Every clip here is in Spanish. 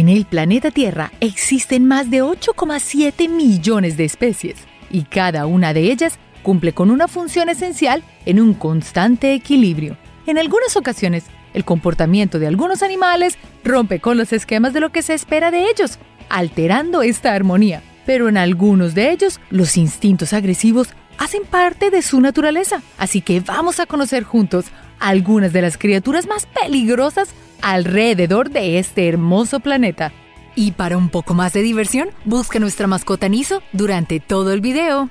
En el planeta Tierra existen más de 8,7 millones de especies y cada una de ellas cumple con una función esencial en un constante equilibrio. En algunas ocasiones, el comportamiento de algunos animales rompe con los esquemas de lo que se espera de ellos, alterando esta armonía. Pero en algunos de ellos, los instintos agresivos hacen parte de su naturaleza. Así que vamos a conocer juntos algunas de las criaturas más peligrosas alrededor de este hermoso planeta. Y para un poco más de diversión, busca nuestra mascota Niso durante todo el video.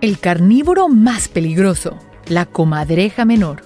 El carnívoro más peligroso, la comadreja menor.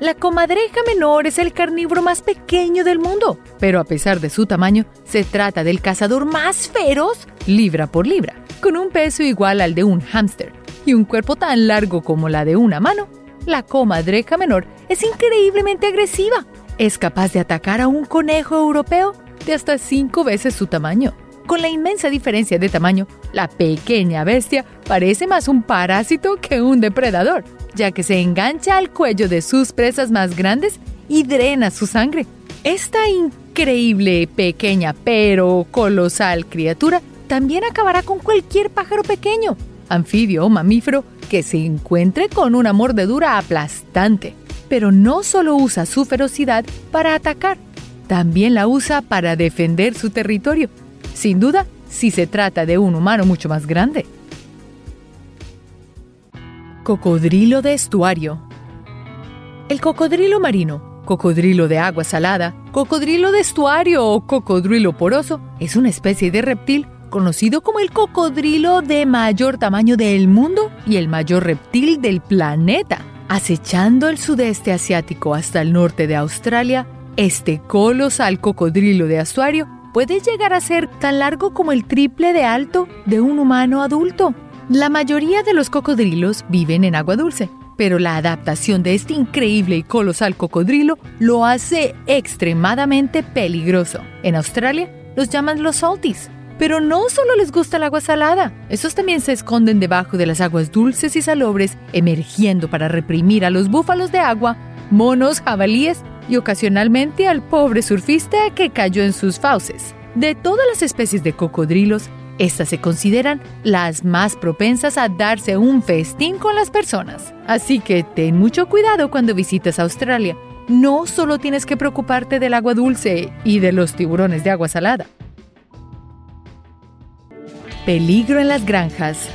La comadreja menor es el carnívoro más pequeño del mundo, pero a pesar de su tamaño, se trata del cazador más feroz libra por libra, con un peso igual al de un hámster y un cuerpo tan largo como la de una mano. La comadreja menor es increíblemente agresiva. Es capaz de atacar a un conejo europeo de hasta cinco veces su tamaño. Con la inmensa diferencia de tamaño, la pequeña bestia parece más un parásito que un depredador ya que se engancha al cuello de sus presas más grandes y drena su sangre. Esta increíble, pequeña pero colosal criatura también acabará con cualquier pájaro pequeño, anfibio o mamífero que se encuentre con una mordedura aplastante. Pero no solo usa su ferocidad para atacar, también la usa para defender su territorio. Sin duda, si se trata de un humano mucho más grande. Cocodrilo de estuario. El cocodrilo marino, cocodrilo de agua salada, cocodrilo de estuario o cocodrilo poroso es una especie de reptil conocido como el cocodrilo de mayor tamaño del mundo y el mayor reptil del planeta. Acechando el sudeste asiático hasta el norte de Australia, este colosal cocodrilo de estuario puede llegar a ser tan largo como el triple de alto de un humano adulto. La mayoría de los cocodrilos viven en agua dulce, pero la adaptación de este increíble y colosal cocodrilo lo hace extremadamente peligroso. En Australia los llaman los salties. Pero no solo les gusta el agua salada, estos también se esconden debajo de las aguas dulces y salobres, emergiendo para reprimir a los búfalos de agua, monos, jabalíes y ocasionalmente al pobre surfista que cayó en sus fauces. De todas las especies de cocodrilos, estas se consideran las más propensas a darse un festín con las personas. Así que ten mucho cuidado cuando visitas Australia. No solo tienes que preocuparte del agua dulce y de los tiburones de agua salada. Peligro en las granjas.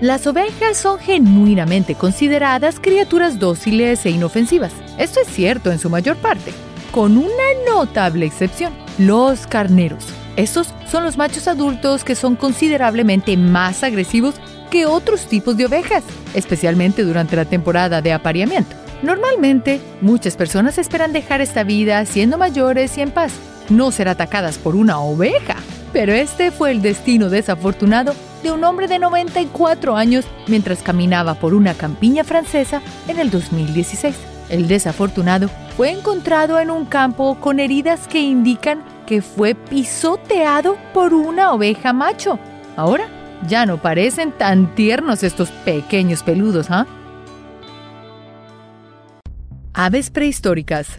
Las ovejas son genuinamente consideradas criaturas dóciles e inofensivas. Esto es cierto en su mayor parte, con una notable excepción, los carneros. Estos son los machos adultos que son considerablemente más agresivos que otros tipos de ovejas, especialmente durante la temporada de apareamiento. Normalmente, muchas personas esperan dejar esta vida siendo mayores y en paz, no ser atacadas por una oveja. Pero este fue el destino desafortunado de un hombre de 94 años mientras caminaba por una campiña francesa en el 2016. El desafortunado fue encontrado en un campo con heridas que indican que fue pisoteado por una oveja macho. Ahora ya no parecen tan tiernos estos pequeños peludos, ¿ah? Aves prehistóricas.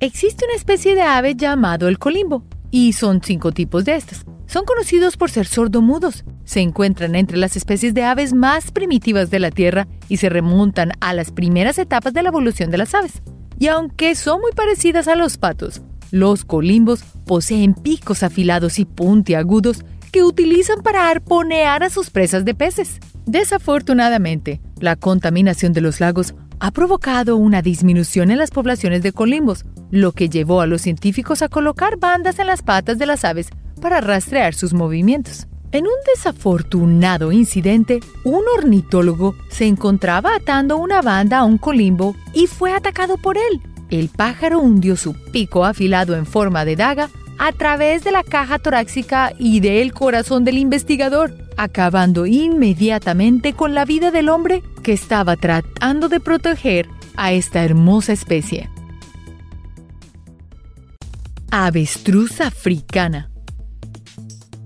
Existe una especie de ave llamado el colimbo, y son cinco tipos de estas. Son conocidos por ser sordomudos. Se encuentran entre las especies de aves más primitivas de la Tierra y se remontan a las primeras etapas de la evolución de las aves. Y aunque son muy parecidas a los patos, los colimbos poseen picos afilados y puntiagudos que utilizan para arponear a sus presas de peces. Desafortunadamente, la contaminación de los lagos ha provocado una disminución en las poblaciones de colimbos, lo que llevó a los científicos a colocar bandas en las patas de las aves para rastrear sus movimientos. En un desafortunado incidente, un ornitólogo se encontraba atando una banda a un colimbo y fue atacado por él. El pájaro hundió su pico afilado en forma de daga a través de la caja torácica y del corazón del investigador, acabando inmediatamente con la vida del hombre que estaba tratando de proteger a esta hermosa especie. Avestruz africana.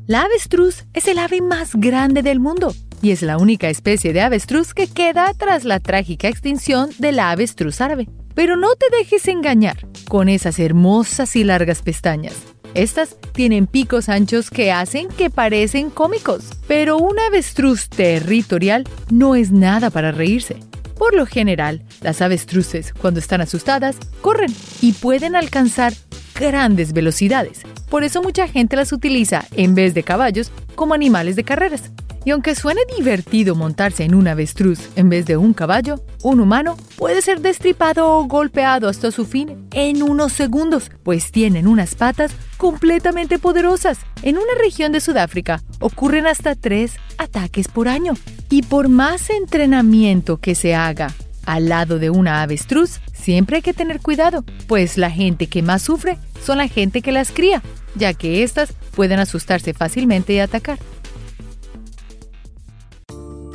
La avestruz es el ave más grande del mundo. y es la única especie de avestruz que queda tras la trágica extinción de la avestruz árabe. Pero no te dejes engañar con esas hermosas y largas pestañas. Estas tienen picos anchos que hacen que parecen cómicos, pero un avestruz territorial no es nada para reírse. Por lo general, las avestruces, cuando están asustadas, corren y pueden alcanzar grandes velocidades. Por eso mucha gente las utiliza, en vez de caballos, como animales de carreras. Y aunque suene divertido montarse en un avestruz en vez de un caballo, un humano puede ser destripado o golpeado hasta su fin en unos segundos, pues tienen unas patas completamente poderosas. En una región de Sudáfrica ocurren hasta tres ataques por año. Y por más entrenamiento que se haga al lado de una avestruz, siempre hay que tener cuidado, pues la gente que más sufre son la gente que las cría, ya que éstas pueden asustarse fácilmente y atacar.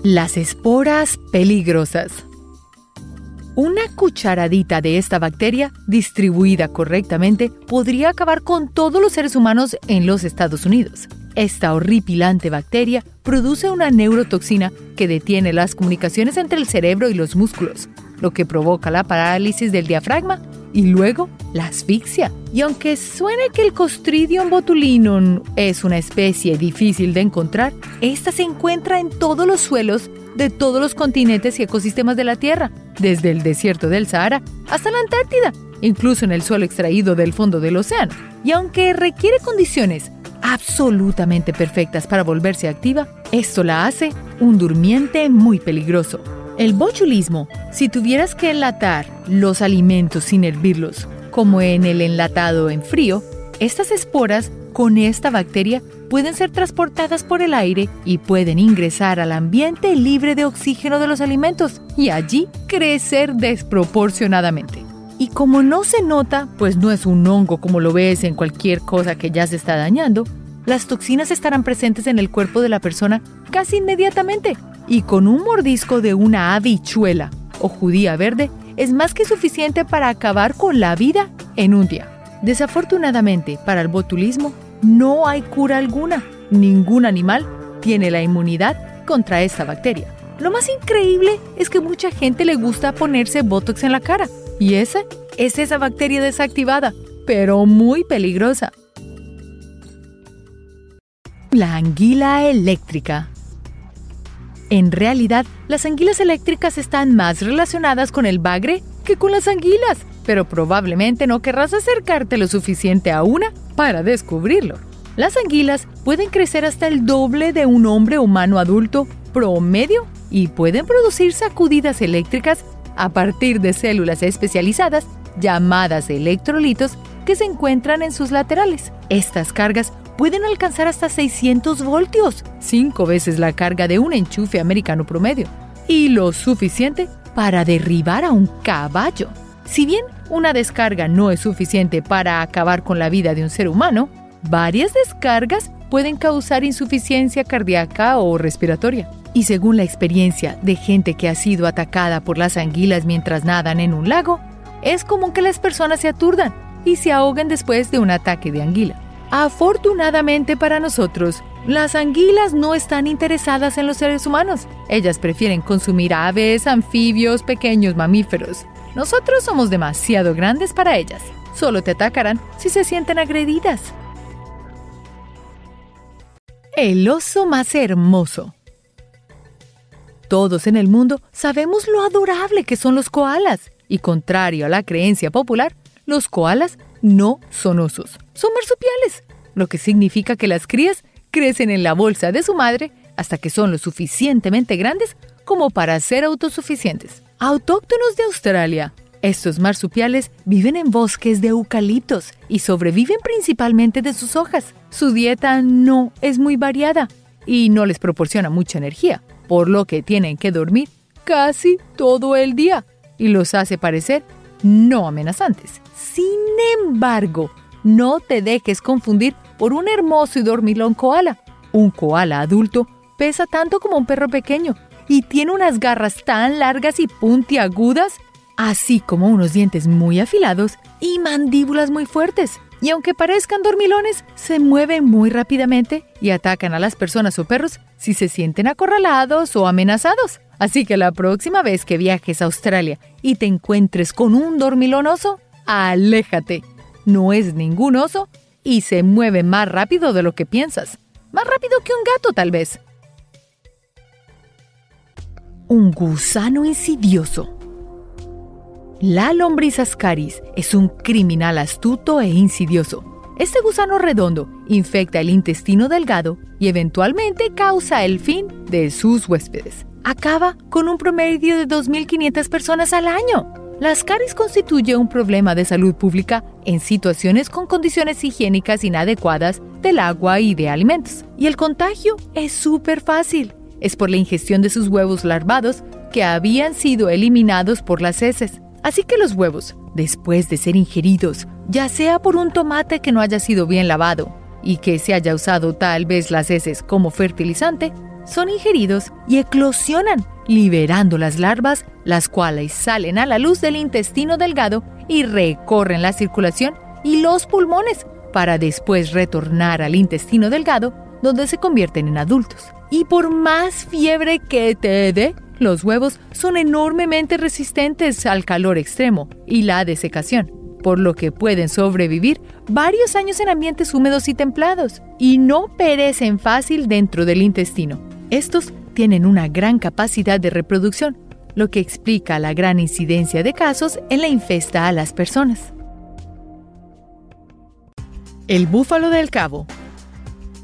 Las esporas peligrosas. Una cucharadita de esta bacteria, distribuida correctamente, podría acabar con todos los seres humanos en los Estados Unidos. Esta horripilante bacteria produce una neurotoxina que detiene las comunicaciones entre el cerebro y los músculos, lo que provoca la parálisis del diafragma y luego la asfixia. Y aunque suene que el Clostridium botulinum es una especie difícil de encontrar, esta se encuentra en todos los suelos de todos los continentes y ecosistemas de la Tierra, desde el desierto del Sahara hasta la Antártida, incluso en el suelo extraído del fondo del océano. Y aunque requiere condiciones absolutamente perfectas para volverse activa, esto la hace un durmiente muy peligroso. El botulismo, si tuvieras que enlatar los alimentos sin hervirlos, como en el enlatado en frío, estas esporas con esta bacteria pueden ser transportadas por el aire y pueden ingresar al ambiente libre de oxígeno de los alimentos y allí crecer desproporcionadamente. Y como no se nota, pues no es un hongo como lo ves en cualquier cosa que ya se está dañando, las toxinas estarán presentes en el cuerpo de la persona casi inmediatamente y con un mordisco de una habichuela o judía verde es más que suficiente para acabar con la vida en un día. Desafortunadamente, para el botulismo no hay cura alguna. Ningún animal tiene la inmunidad contra esta bacteria. Lo más increíble es que mucha gente le gusta ponerse botox en la cara. Y esa es esa bacteria desactivada, pero muy peligrosa. La anguila eléctrica. En realidad, las anguilas eléctricas están más relacionadas con el bagre que con las anguilas, pero probablemente no querrás acercarte lo suficiente a una para descubrirlo. Las anguilas pueden crecer hasta el doble de un hombre humano adulto promedio y pueden producir sacudidas eléctricas a partir de células especializadas llamadas electrolitos que se encuentran en sus laterales. Estas cargas pueden alcanzar hasta 600 voltios, cinco veces la carga de un enchufe americano promedio, y lo suficiente para derribar a un caballo. Si bien una descarga no es suficiente para acabar con la vida de un ser humano, varias descargas pueden causar insuficiencia cardíaca o respiratoria. Y según la experiencia de gente que ha sido atacada por las anguilas mientras nadan en un lago, es común que las personas se aturdan y se ahoguen después de un ataque de anguila. Afortunadamente para nosotros, las anguilas no están interesadas en los seres humanos. Ellas prefieren consumir aves, anfibios, pequeños mamíferos. Nosotros somos demasiado grandes para ellas. Solo te atacarán si se sienten agredidas. El oso más hermoso. Todos en el mundo sabemos lo adorable que son los koalas. Y contrario a la creencia popular, los koalas no son osos, son marsupiales, lo que significa que las crías crecen en la bolsa de su madre hasta que son lo suficientemente grandes como para ser autosuficientes. Autóctonos de Australia, estos marsupiales viven en bosques de eucaliptos y sobreviven principalmente de sus hojas. Su dieta no es muy variada y no les proporciona mucha energía, por lo que tienen que dormir casi todo el día y los hace parecer no amenazantes. Sin embargo, no te dejes confundir por un hermoso y dormilón koala. Un koala adulto pesa tanto como un perro pequeño y tiene unas garras tan largas y puntiagudas, así como unos dientes muy afilados y mandíbulas muy fuertes. Y aunque parezcan dormilones, se mueven muy rápidamente y atacan a las personas o perros si se sienten acorralados o amenazados. Así que la próxima vez que viajes a Australia y te encuentres con un dormilón oso, aléjate. No es ningún oso y se mueve más rápido de lo que piensas. Más rápido que un gato tal vez. Un gusano insidioso. La lombriz ascaris es un criminal astuto e insidioso. Este gusano redondo infecta el intestino delgado y eventualmente causa el fin de sus huéspedes. Acaba con un promedio de 2.500 personas al año. La ascaris constituye un problema de salud pública en situaciones con condiciones higiénicas inadecuadas del agua y de alimentos. Y el contagio es súper fácil. Es por la ingestión de sus huevos larvados que habían sido eliminados por las heces. Así que los huevos, después de ser ingeridos, ya sea por un tomate que no haya sido bien lavado y que se haya usado tal vez las heces como fertilizante, son ingeridos y eclosionan, liberando las larvas, las cuales salen a la luz del intestino delgado y recorren la circulación y los pulmones para después retornar al intestino delgado donde se convierten en adultos. Y por más fiebre que te dé, los huevos son enormemente resistentes al calor extremo y la desecación, por lo que pueden sobrevivir varios años en ambientes húmedos y templados y no perecen fácil dentro del intestino. Estos tienen una gran capacidad de reproducción, lo que explica la gran incidencia de casos en la infesta a las personas. El búfalo del cabo.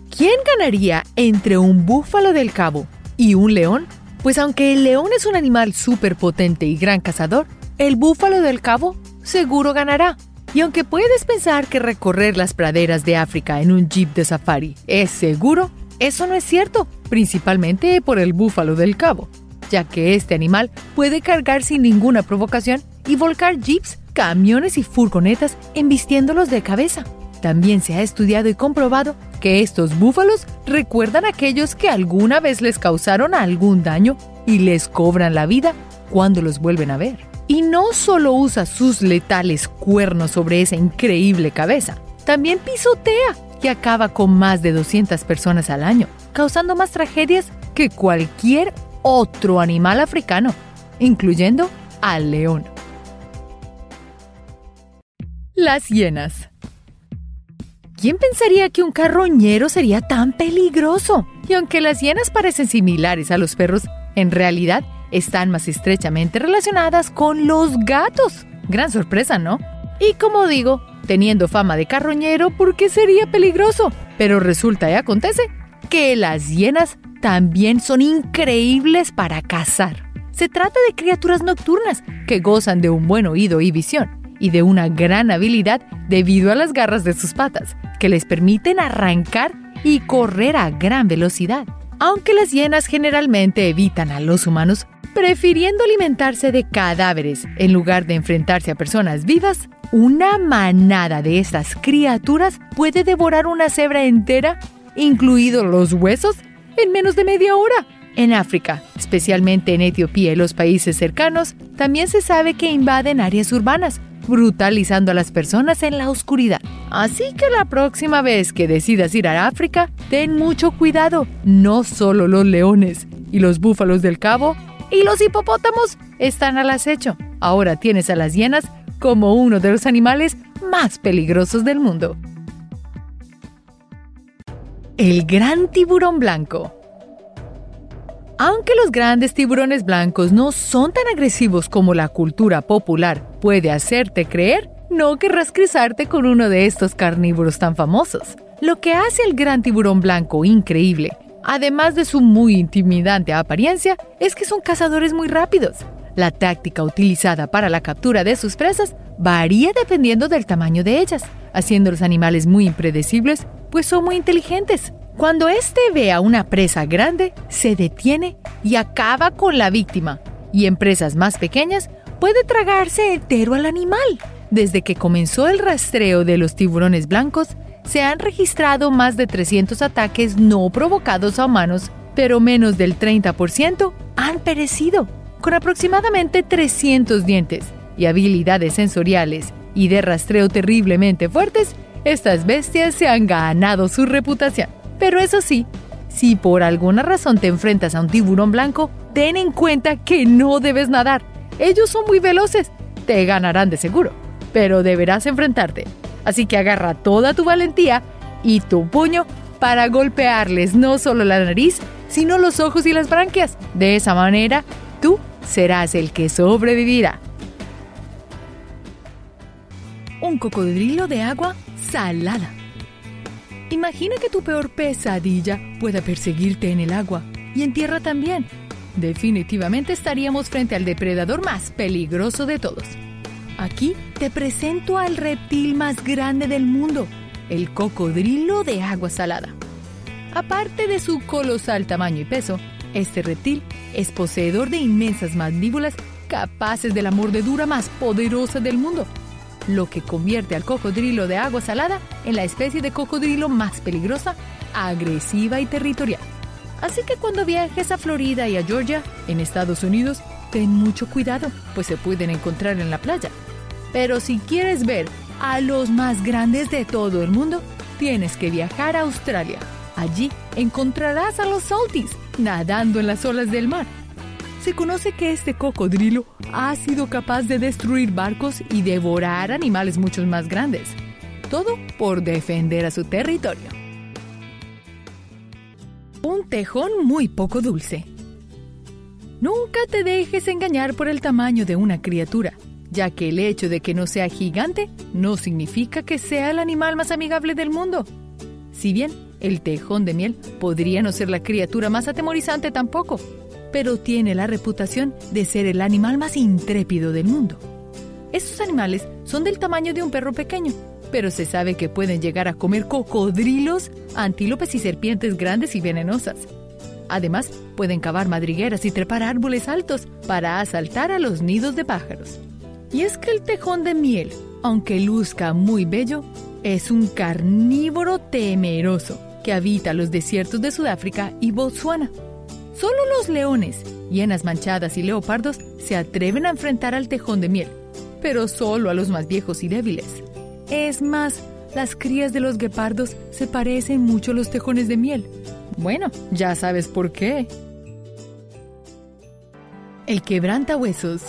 ¿Quién ganaría entre un búfalo del cabo y un león? Pues aunque el león es un animal súper potente y gran cazador, el búfalo del cabo seguro ganará. Y aunque puedes pensar que recorrer las praderas de África en un jeep de safari es seguro, eso no es cierto, principalmente por el búfalo del cabo, ya que este animal puede cargar sin ninguna provocación y volcar jeeps, camiones y furgonetas embistiéndolos de cabeza. También se ha estudiado y comprobado que estos búfalos recuerdan a aquellos que alguna vez les causaron algún daño y les cobran la vida cuando los vuelven a ver. Y no solo usa sus letales cuernos sobre esa increíble cabeza, también pisotea que acaba con más de 200 personas al año, causando más tragedias que cualquier otro animal africano, incluyendo al león. Las hienas. ¿Quién pensaría que un carroñero sería tan peligroso? Y aunque las hienas parecen similares a los perros, en realidad están más estrechamente relacionadas con los gatos. Gran sorpresa, ¿no? Y como digo, teniendo fama de carroñero porque sería peligroso. Pero resulta y acontece que las hienas también son increíbles para cazar. Se trata de criaturas nocturnas que gozan de un buen oído y visión y de una gran habilidad debido a las garras de sus patas, que les permiten arrancar y correr a gran velocidad. Aunque las hienas generalmente evitan a los humanos, prefiriendo alimentarse de cadáveres en lugar de enfrentarse a personas vivas, una manada de estas criaturas puede devorar una cebra entera, incluidos los huesos, en menos de media hora. En África, especialmente en Etiopía y los países cercanos, también se sabe que invaden áreas urbanas, brutalizando a las personas en la oscuridad. Así que la próxima vez que decidas ir a África, ten mucho cuidado. No solo los leones y los búfalos del cabo y los hipopótamos están al acecho. Ahora tienes a las hienas como uno de los animales más peligrosos del mundo. El gran tiburón blanco. Aunque los grandes tiburones blancos no son tan agresivos como la cultura popular puede hacerte creer, no querrás cruzarte con uno de estos carnívoros tan famosos. Lo que hace al gran tiburón blanco increíble, además de su muy intimidante apariencia, es que son cazadores muy rápidos. La táctica utilizada para la captura de sus presas varía dependiendo del tamaño de ellas, haciendo los animales muy impredecibles, pues son muy inteligentes. Cuando éste ve a una presa grande, se detiene y acaba con la víctima, y en presas más pequeñas puede tragarse entero al animal. Desde que comenzó el rastreo de los tiburones blancos, se han registrado más de 300 ataques no provocados a humanos, pero menos del 30% han perecido con aproximadamente 300 dientes y habilidades sensoriales y de rastreo terriblemente fuertes, estas bestias se han ganado su reputación. Pero eso sí, Si por alguna razón te enfrentas a un tiburón blanco, ten en cuenta que no debes nadar. Ellos son muy veloces. Te ganarán de seguro, pero deberás enfrentarte. Así que agarra toda tu valentía y tu puño para golpearles no solo la nariz, sino los ojos y las branquias. De esa manera, tú serás el que sobrevivirá. Un cocodrilo de agua salada. Imagina que tu peor pesadilla pueda perseguirte en el agua y en tierra también. Definitivamente estaríamos frente al depredador más peligroso de todos. Aquí te presento al reptil más grande del mundo, el cocodrilo de agua salada. Aparte de su colosal tamaño y peso, este reptil es poseedor de inmensas mandíbulas capaces de la mordedura más poderosa del mundo, lo que convierte al cocodrilo de agua salada en la especie de cocodrilo más peligrosa, agresiva y territorial. Así que cuando viajes a Florida y a Georgia, en Estados Unidos, ten mucho cuidado, pues se pueden encontrar en la playa. Pero si quieres ver a los más grandes de todo el mundo, tienes que viajar a Australia. Allí encontrarás a los salties nadando en las olas del mar. Se conoce que este cocodrilo ha sido capaz de destruir barcos y devorar animales mucho más grandes. Todo por defender a su territorio. Un tejón muy poco dulce. Nunca te dejes engañar por el tamaño de una criatura, ya que el hecho de que no sea gigante no significa que sea el animal más amigable del mundo. Si bien el tejón de miel podría no ser la criatura más atemorizante tampoco, pero tiene la reputación de ser el animal más intrépido del mundo. Estos animales son del tamaño de un perro pequeño, pero se sabe que pueden llegar a comer cocodrilos, antílopes y serpientes grandes y venenosas. Además, pueden cavar madrigueras y trepar árboles altos para asaltar a los nidos de pájaros. Y es que el tejón de miel, aunque luzca muy bello, es un carnívoro temeroso que habita los desiertos de Sudáfrica y Botswana. Solo los leones, hienas manchadas y leopardos se atreven a enfrentar al tejón de miel, pero solo a los más viejos y débiles. Es más, las crías de los guepardos se parecen mucho a los tejones de miel. Bueno, ya sabes por qué. El quebranta huesos.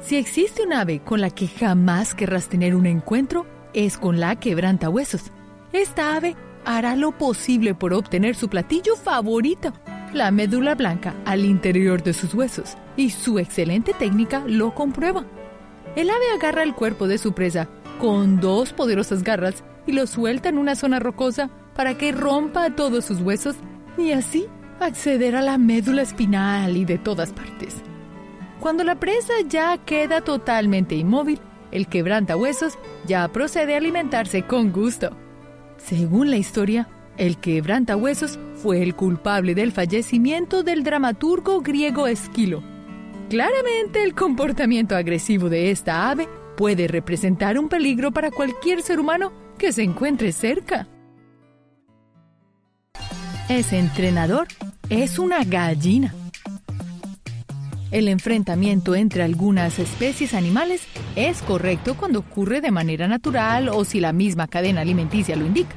Si existe un ave con la que jamás querrás tener un encuentro, es con la quebranta huesos. Esta ave hará lo posible por obtener su platillo favorito, la médula blanca al interior de sus huesos, y su excelente técnica lo comprueba. El ave agarra el cuerpo de su presa con dos poderosas garras y lo suelta en una zona rocosa para que rompa todos sus huesos y así acceder a la médula espinal y de todas partes. Cuando la presa ya queda totalmente inmóvil, el quebranta huesos ya procede a alimentarse con gusto. Según la historia, el quebrantahuesos fue el culpable del fallecimiento del dramaturgo griego Esquilo. Claramente el comportamiento agresivo de esta ave puede representar un peligro para cualquier ser humano que se encuentre cerca. Ese entrenador es una gallina. El enfrentamiento entre algunas especies animales es correcto cuando ocurre de manera natural o si la misma cadena alimenticia lo indica.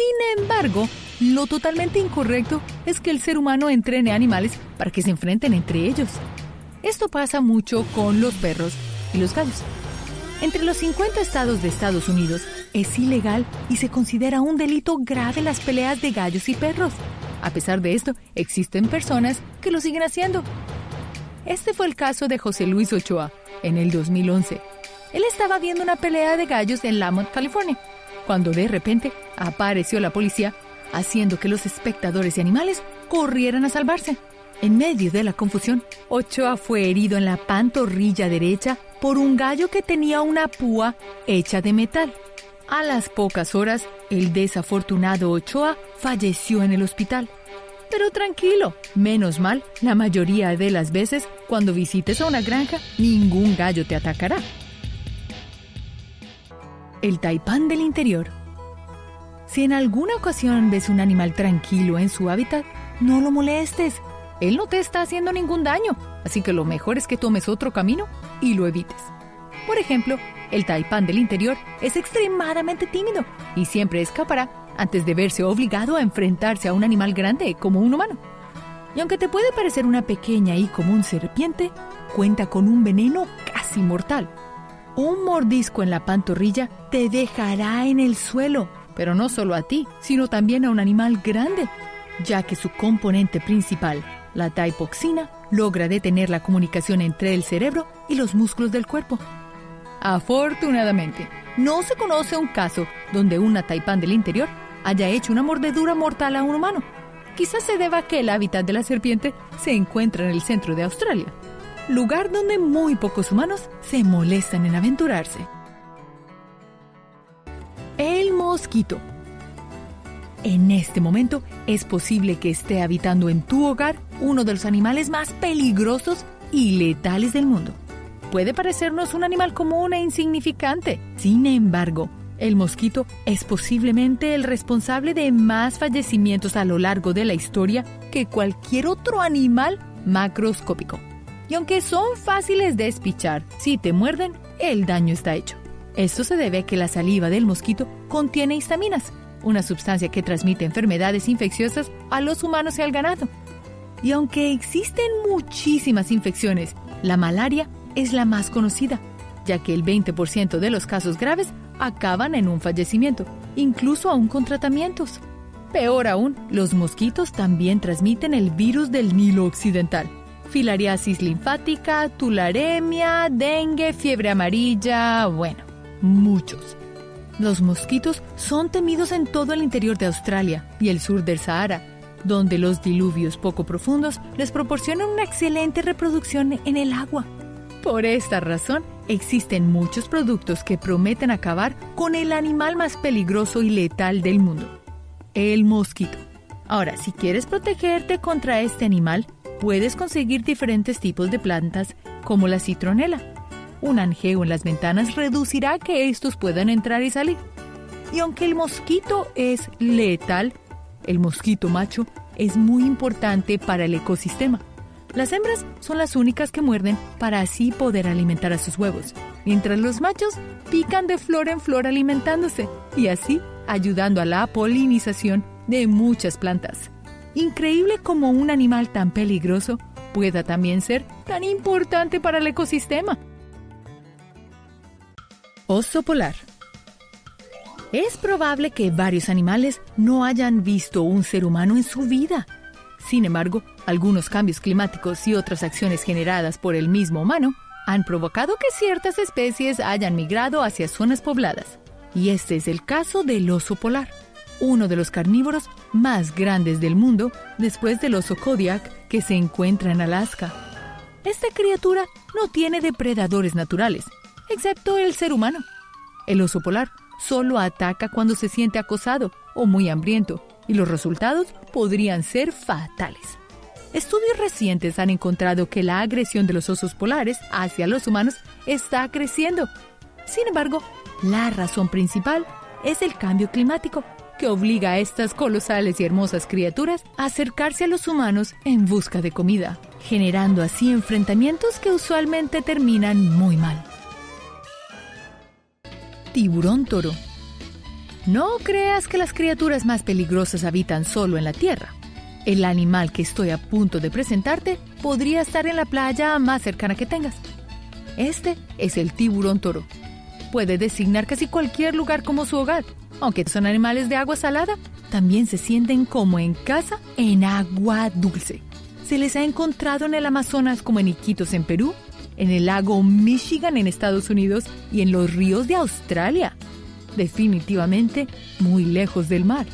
Sin embargo, lo totalmente incorrecto es que el ser humano entrene animales para que se enfrenten entre ellos. Esto pasa mucho con los perros y los gallos. Entre los 50 estados de Estados Unidos es ilegal y se considera un delito grave las peleas de gallos y perros. A pesar de esto, existen personas que lo siguen haciendo. Este fue el caso de José Luis Ochoa en el 2011. Él estaba viendo una pelea de gallos en Lamont, California, cuando de repente apareció la policía, haciendo que los espectadores y animales corrieran a salvarse. En medio de la confusión, Ochoa fue herido en la pantorrilla derecha por un gallo que tenía una púa hecha de metal. A las pocas horas, el desafortunado Ochoa falleció en el hospital. Pero tranquilo, menos mal, la mayoría de las veces cuando visites a una granja, ningún gallo te atacará. El taipán del interior. Si en alguna ocasión ves un animal tranquilo en su hábitat, no lo molestes. Él no te está haciendo ningún daño, así que lo mejor es que tomes otro camino y lo evites. Por ejemplo, el taipán del interior es extremadamente tímido y siempre escapará antes de verse obligado a enfrentarse a un animal grande como un humano. Y aunque te puede parecer una pequeña y común serpiente, cuenta con un veneno casi mortal. Un mordisco en la pantorrilla te dejará en el suelo, pero no solo a ti, sino también a un animal grande, ya que su componente principal, la taipoxina, logra detener la comunicación entre el cerebro y los músculos del cuerpo. Afortunadamente, no se conoce un caso donde una taipán del interior haya hecho una mordedura mortal a un humano. Quizás se deba a que el hábitat de la serpiente se encuentra en el centro de Australia, lugar donde muy pocos humanos se molestan en aventurarse. El mosquito. En este momento es posible que esté habitando en tu hogar uno de los animales más peligrosos y letales del mundo. Puede parecernos un animal común e insignificante. Sin embargo, el mosquito es posiblemente el responsable de más fallecimientos a lo largo de la historia que cualquier otro animal macroscópico. Y aunque son fáciles de espichar, si te muerden, el daño está hecho. Esto se debe a que la saliva del mosquito contiene histaminas, una sustancia que transmite enfermedades infecciosas a los humanos y al ganado. Y aunque existen muchísimas infecciones, la malaria es la más conocida, ya que el 20% de los casos graves acaban en un fallecimiento, incluso aún con tratamientos. Peor aún, los mosquitos también transmiten el virus del Nilo Occidental, filariasis linfática, tularemia, dengue, fiebre amarilla, bueno, muchos. Los mosquitos son temidos en todo el interior de Australia y el sur del Sahara, donde los diluvios poco profundos les proporcionan una excelente reproducción en el agua. Por esta razón, existen muchos productos que prometen acabar con el animal más peligroso y letal del mundo, el mosquito. Ahora, si quieres protegerte contra este animal, puedes conseguir diferentes tipos de plantas como la citronela. Un anjeo en las ventanas reducirá que estos puedan entrar y salir. Y aunque el mosquito es letal, el mosquito macho es muy importante para el ecosistema. Las hembras son las únicas que muerden para así poder alimentar a sus huevos, mientras los machos pican de flor en flor alimentándose y así ayudando a la polinización de muchas plantas. Increíble como un animal tan peligroso pueda también ser tan importante para el ecosistema. Oso polar. Es probable que varios animales no hayan visto un ser humano en su vida sin embargo, algunos cambios climáticos y otras acciones generadas por el mismo humano han provocado que ciertas especies hayan migrado hacia zonas pobladas. Y este es el caso del oso polar, uno de los carnívoros más grandes del mundo después del oso Kodiak que se encuentra en Alaska. Esta criatura no tiene depredadores naturales, excepto el ser humano. El oso polar solo ataca cuando se siente acosado o muy hambriento y los resultados podrían ser fatales. Estudios recientes han encontrado que la agresión de los osos polares hacia los humanos está creciendo. Sin embargo, la razón principal es el cambio climático, que obliga a estas colosales y hermosas criaturas a acercarse a los humanos en busca de comida, generando así enfrentamientos que usualmente terminan muy mal. Tiburón toro no creas que las criaturas más peligrosas habitan solo en la tierra. El animal que estoy a punto de presentarte podría estar en la playa más cercana que tengas. Este es el tiburón toro. Puede designar casi cualquier lugar como su hogar. Aunque son animales de agua salada, también se sienten como en casa en agua dulce. Se les ha encontrado en el Amazonas como en Iquitos en Perú, en el lago Michigan en Estados Unidos y en los ríos de Australia definitivamente muy lejos del mar.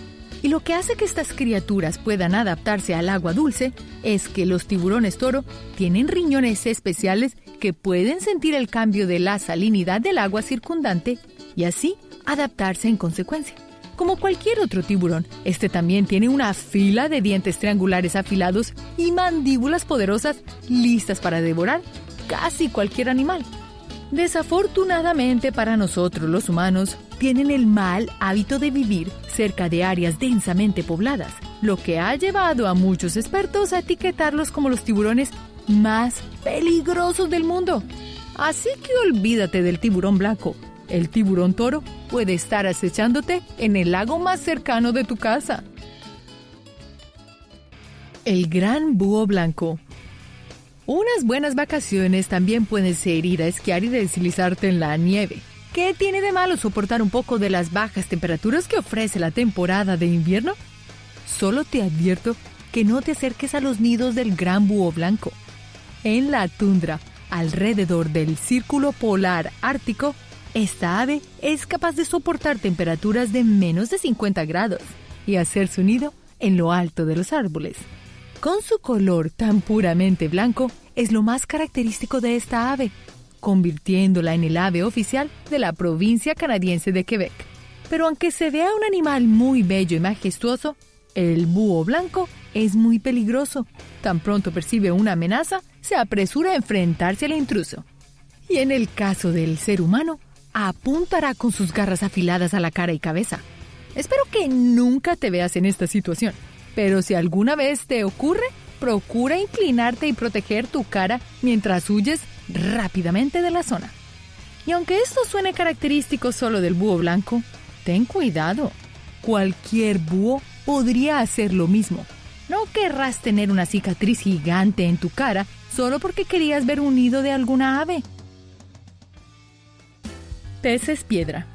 Y lo que hace que estas criaturas puedan adaptarse al agua dulce es que los tiburones toro tienen riñones especiales que pueden sentir el cambio de la salinidad del agua circundante y así adaptarse en consecuencia. Como cualquier otro tiburón, este también tiene una fila de dientes triangulares afilados y mandíbulas poderosas listas para devorar casi cualquier animal. Desafortunadamente para nosotros los humanos, tienen el mal hábito de vivir cerca de áreas densamente pobladas, lo que ha llevado a muchos expertos a etiquetarlos como los tiburones más peligrosos del mundo. Así que olvídate del tiburón blanco, el tiburón toro puede estar acechándote en el lago más cercano de tu casa. El gran búho blanco. Unas buenas vacaciones también pueden ser ir a esquiar y deslizarte en la nieve. ¿Qué tiene de malo soportar un poco de las bajas temperaturas que ofrece la temporada de invierno? Solo te advierto que no te acerques a los nidos del gran búho blanco. En la tundra, alrededor del círculo polar ártico, esta ave es capaz de soportar temperaturas de menos de 50 grados y hacer su nido en lo alto de los árboles. Con su color tan puramente blanco, es lo más característico de esta ave, convirtiéndola en el ave oficial de la provincia canadiense de Quebec. Pero aunque se vea un animal muy bello y majestuoso, el búho blanco es muy peligroso. Tan pronto percibe una amenaza, se apresura a enfrentarse al intruso. Y en el caso del ser humano, apuntará con sus garras afiladas a la cara y cabeza. Espero que nunca te veas en esta situación, pero si alguna vez te ocurre, procura inclinarte y proteger tu cara mientras huyes rápidamente de la zona. Y aunque esto suene característico solo del búho blanco, ten cuidado. Cualquier búho podría hacer lo mismo. No querrás tener una cicatriz gigante en tu cara solo porque querías ver un nido de alguna ave. Peces piedra.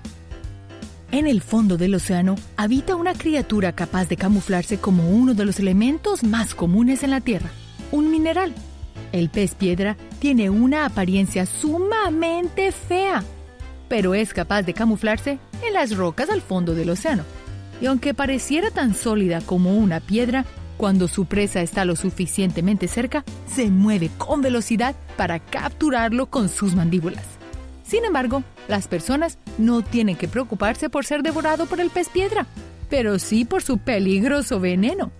En el fondo del océano habita una criatura capaz de camuflarse como uno de los elementos más comunes en la Tierra, un mineral. El pez piedra tiene una apariencia sumamente fea, pero es capaz de camuflarse en las rocas al fondo del océano y aunque pareciera tan sólida como una piedra, cuando su presa está lo suficientemente cerca, se mueve con velocidad para capturarlo con sus mandíbulas. Sin embargo, las personas no tienen que preocuparse por ser devorado por el pez piedra, pero sí por su peligroso veneno.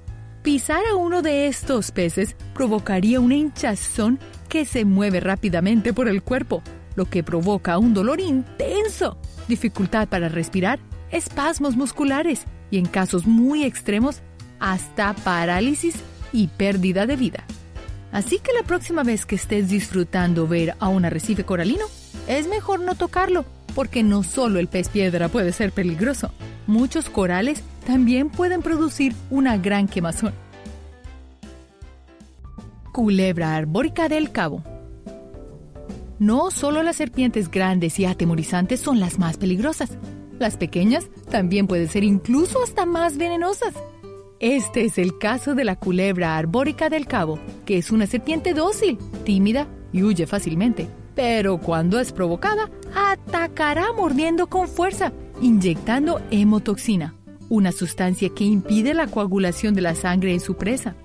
Pisar a uno de estos peces provocaría una hinchazón que se mueve rápidamente por el cuerpo, lo que provoca un dolor intenso, dificultad para respirar espasmos musculares y en casos muy extremos hasta parálisis y pérdida de vida. Así que la próxima vez que estés disfrutando ver a un arrecife coralino, es mejor no tocarlo, porque no solo el pez piedra puede ser peligroso, muchos corales también pueden producir una gran quemazón. Culebra arbórica del cabo. No solo las serpientes grandes y atemorizantes son las más peligrosas, las pequeñas también pueden ser incluso hasta más venenosas. Este es el caso de la culebra arbórica del cabo, que es una serpiente dócil, tímida y huye fácilmente. Pero cuando es provocada, atacará mordiendo con fuerza, inyectando hemotoxina, una sustancia que impide la coagulación de la sangre en su presa.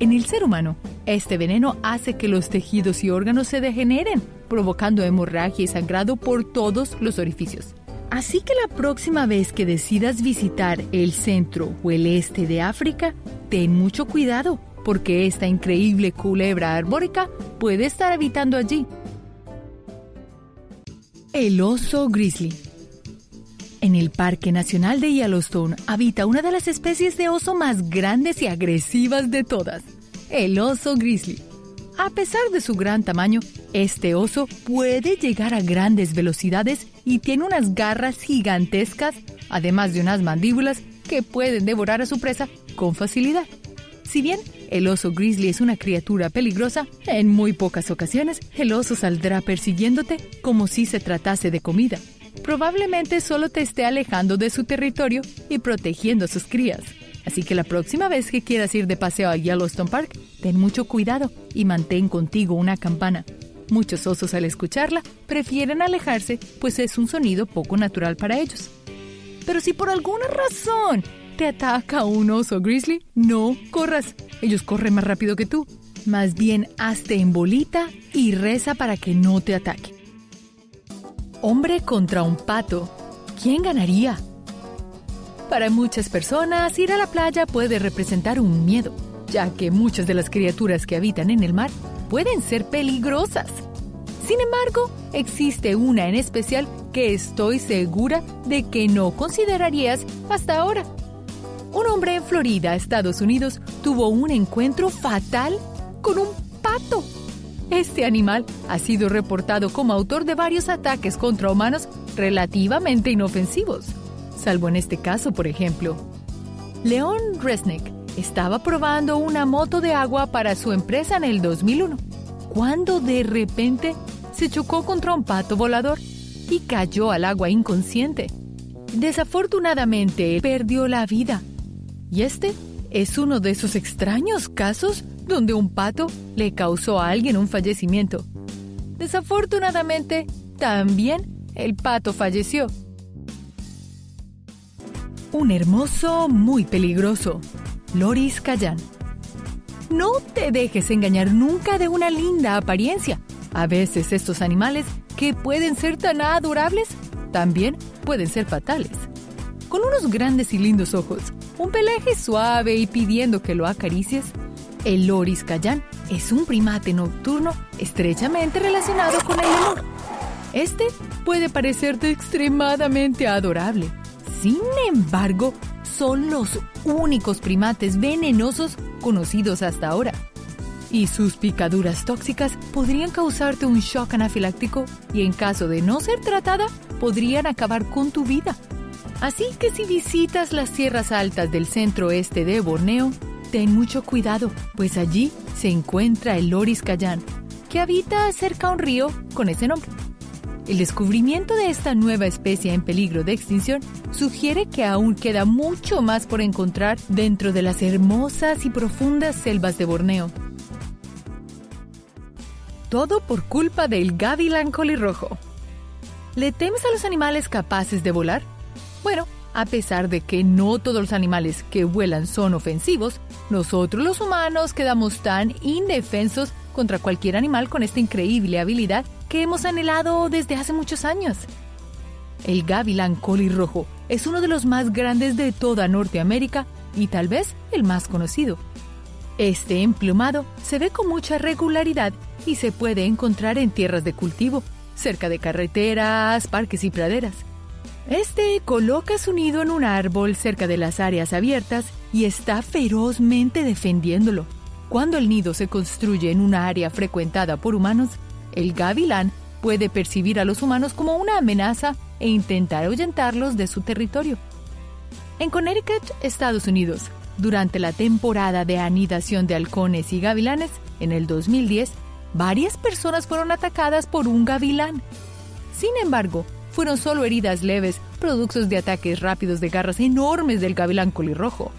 En el ser humano, este veneno hace que los tejidos y órganos se degeneren, provocando hemorragia y sangrado por todos los orificios. Así que la próxima vez que decidas visitar el centro o el este de África, ten mucho cuidado, porque esta increíble culebra arbórica puede estar habitando allí. El oso grizzly. En el Parque Nacional de Yellowstone habita una de las especies de oso más grandes y agresivas de todas, el oso grizzly. A pesar de su gran tamaño, este oso puede llegar a grandes velocidades y tiene unas garras gigantescas, además de unas mandíbulas que pueden devorar a su presa con facilidad. Si bien el oso grizzly es una criatura peligrosa, en muy pocas ocasiones el oso saldrá persiguiéndote como si se tratase de comida. Probablemente solo te esté alejando de su territorio y protegiendo a sus crías. Así que la próxima vez que quieras ir de paseo a Yellowstone Park, ten mucho cuidado y mantén contigo una campana. Muchos osos al escucharla prefieren alejarse, pues es un sonido poco natural para ellos. Pero si por alguna razón te ataca un oso grizzly, no corras. Ellos corren más rápido que tú. Más bien hazte en bolita y reza para que no te ataque. Hombre contra un pato. ¿Quién ganaría? Para muchas personas, ir a la playa puede representar un miedo, ya que muchas de las criaturas que habitan en el mar pueden ser peligrosas. Sin embargo, existe una en especial que estoy segura de que no considerarías hasta ahora. Un hombre en Florida, Estados Unidos, tuvo un encuentro fatal con un pato. Este animal ha sido reportado como autor de varios ataques contra humanos relativamente inofensivos, salvo en este caso, por ejemplo. Leon Resnick estaba probando una moto de agua para su empresa en el 2001, cuando de repente se chocó contra un pato volador y cayó al agua inconsciente. Desafortunadamente, perdió la vida. Y este es uno de esos extraños casos donde un pato le causó a alguien un fallecimiento. Desafortunadamente, también el pato falleció. Un hermoso, muy peligroso. Loris Cayan. No te dejes engañar nunca de una linda apariencia. A veces estos animales, que pueden ser tan adorables, también pueden ser fatales. Con unos grandes y lindos ojos, un pelaje suave y pidiendo que lo acaricies, el loris cayán es un primate nocturno estrechamente relacionado con el amor. Este puede parecerte extremadamente adorable. Sin embargo, son los únicos primates venenosos conocidos hasta ahora. Y sus picaduras tóxicas podrían causarte un shock anafiláctico y en caso de no ser tratada, podrían acabar con tu vida. Así que si visitas las sierras altas del centro oeste de Borneo, ten mucho cuidado, pues allí se encuentra el loris cayán, que habita cerca a un río con ese nombre. El descubrimiento de esta nueva especie en peligro de extinción sugiere que aún queda mucho más por encontrar dentro de las hermosas y profundas selvas de Borneo. Todo por culpa del gavilán colirrojo. ¿Le temes a los animales capaces de volar? Bueno, a pesar de que no todos los animales que vuelan son ofensivos, nosotros los humanos quedamos tan indefensos contra cualquier animal con esta increíble habilidad que hemos anhelado desde hace muchos años. El gavilán colirrojo es uno de los más grandes de toda Norteamérica y tal vez el más conocido. Este emplumado se ve con mucha regularidad y se puede encontrar en tierras de cultivo, cerca de carreteras, parques y praderas. Este coloca su nido en un árbol cerca de las áreas abiertas y está ferozmente defendiéndolo. Cuando el nido se construye en una área frecuentada por humanos, el gavilán puede percibir a los humanos como una amenaza e intentar ahuyentarlos de su territorio. En Connecticut, Estados Unidos, durante la temporada de anidación de halcones y gavilanes, en el 2010, varias personas fueron atacadas por un gavilán. Sin embargo, fueron solo heridas leves, productos de ataques rápidos de garras enormes del gavilán colirrojo.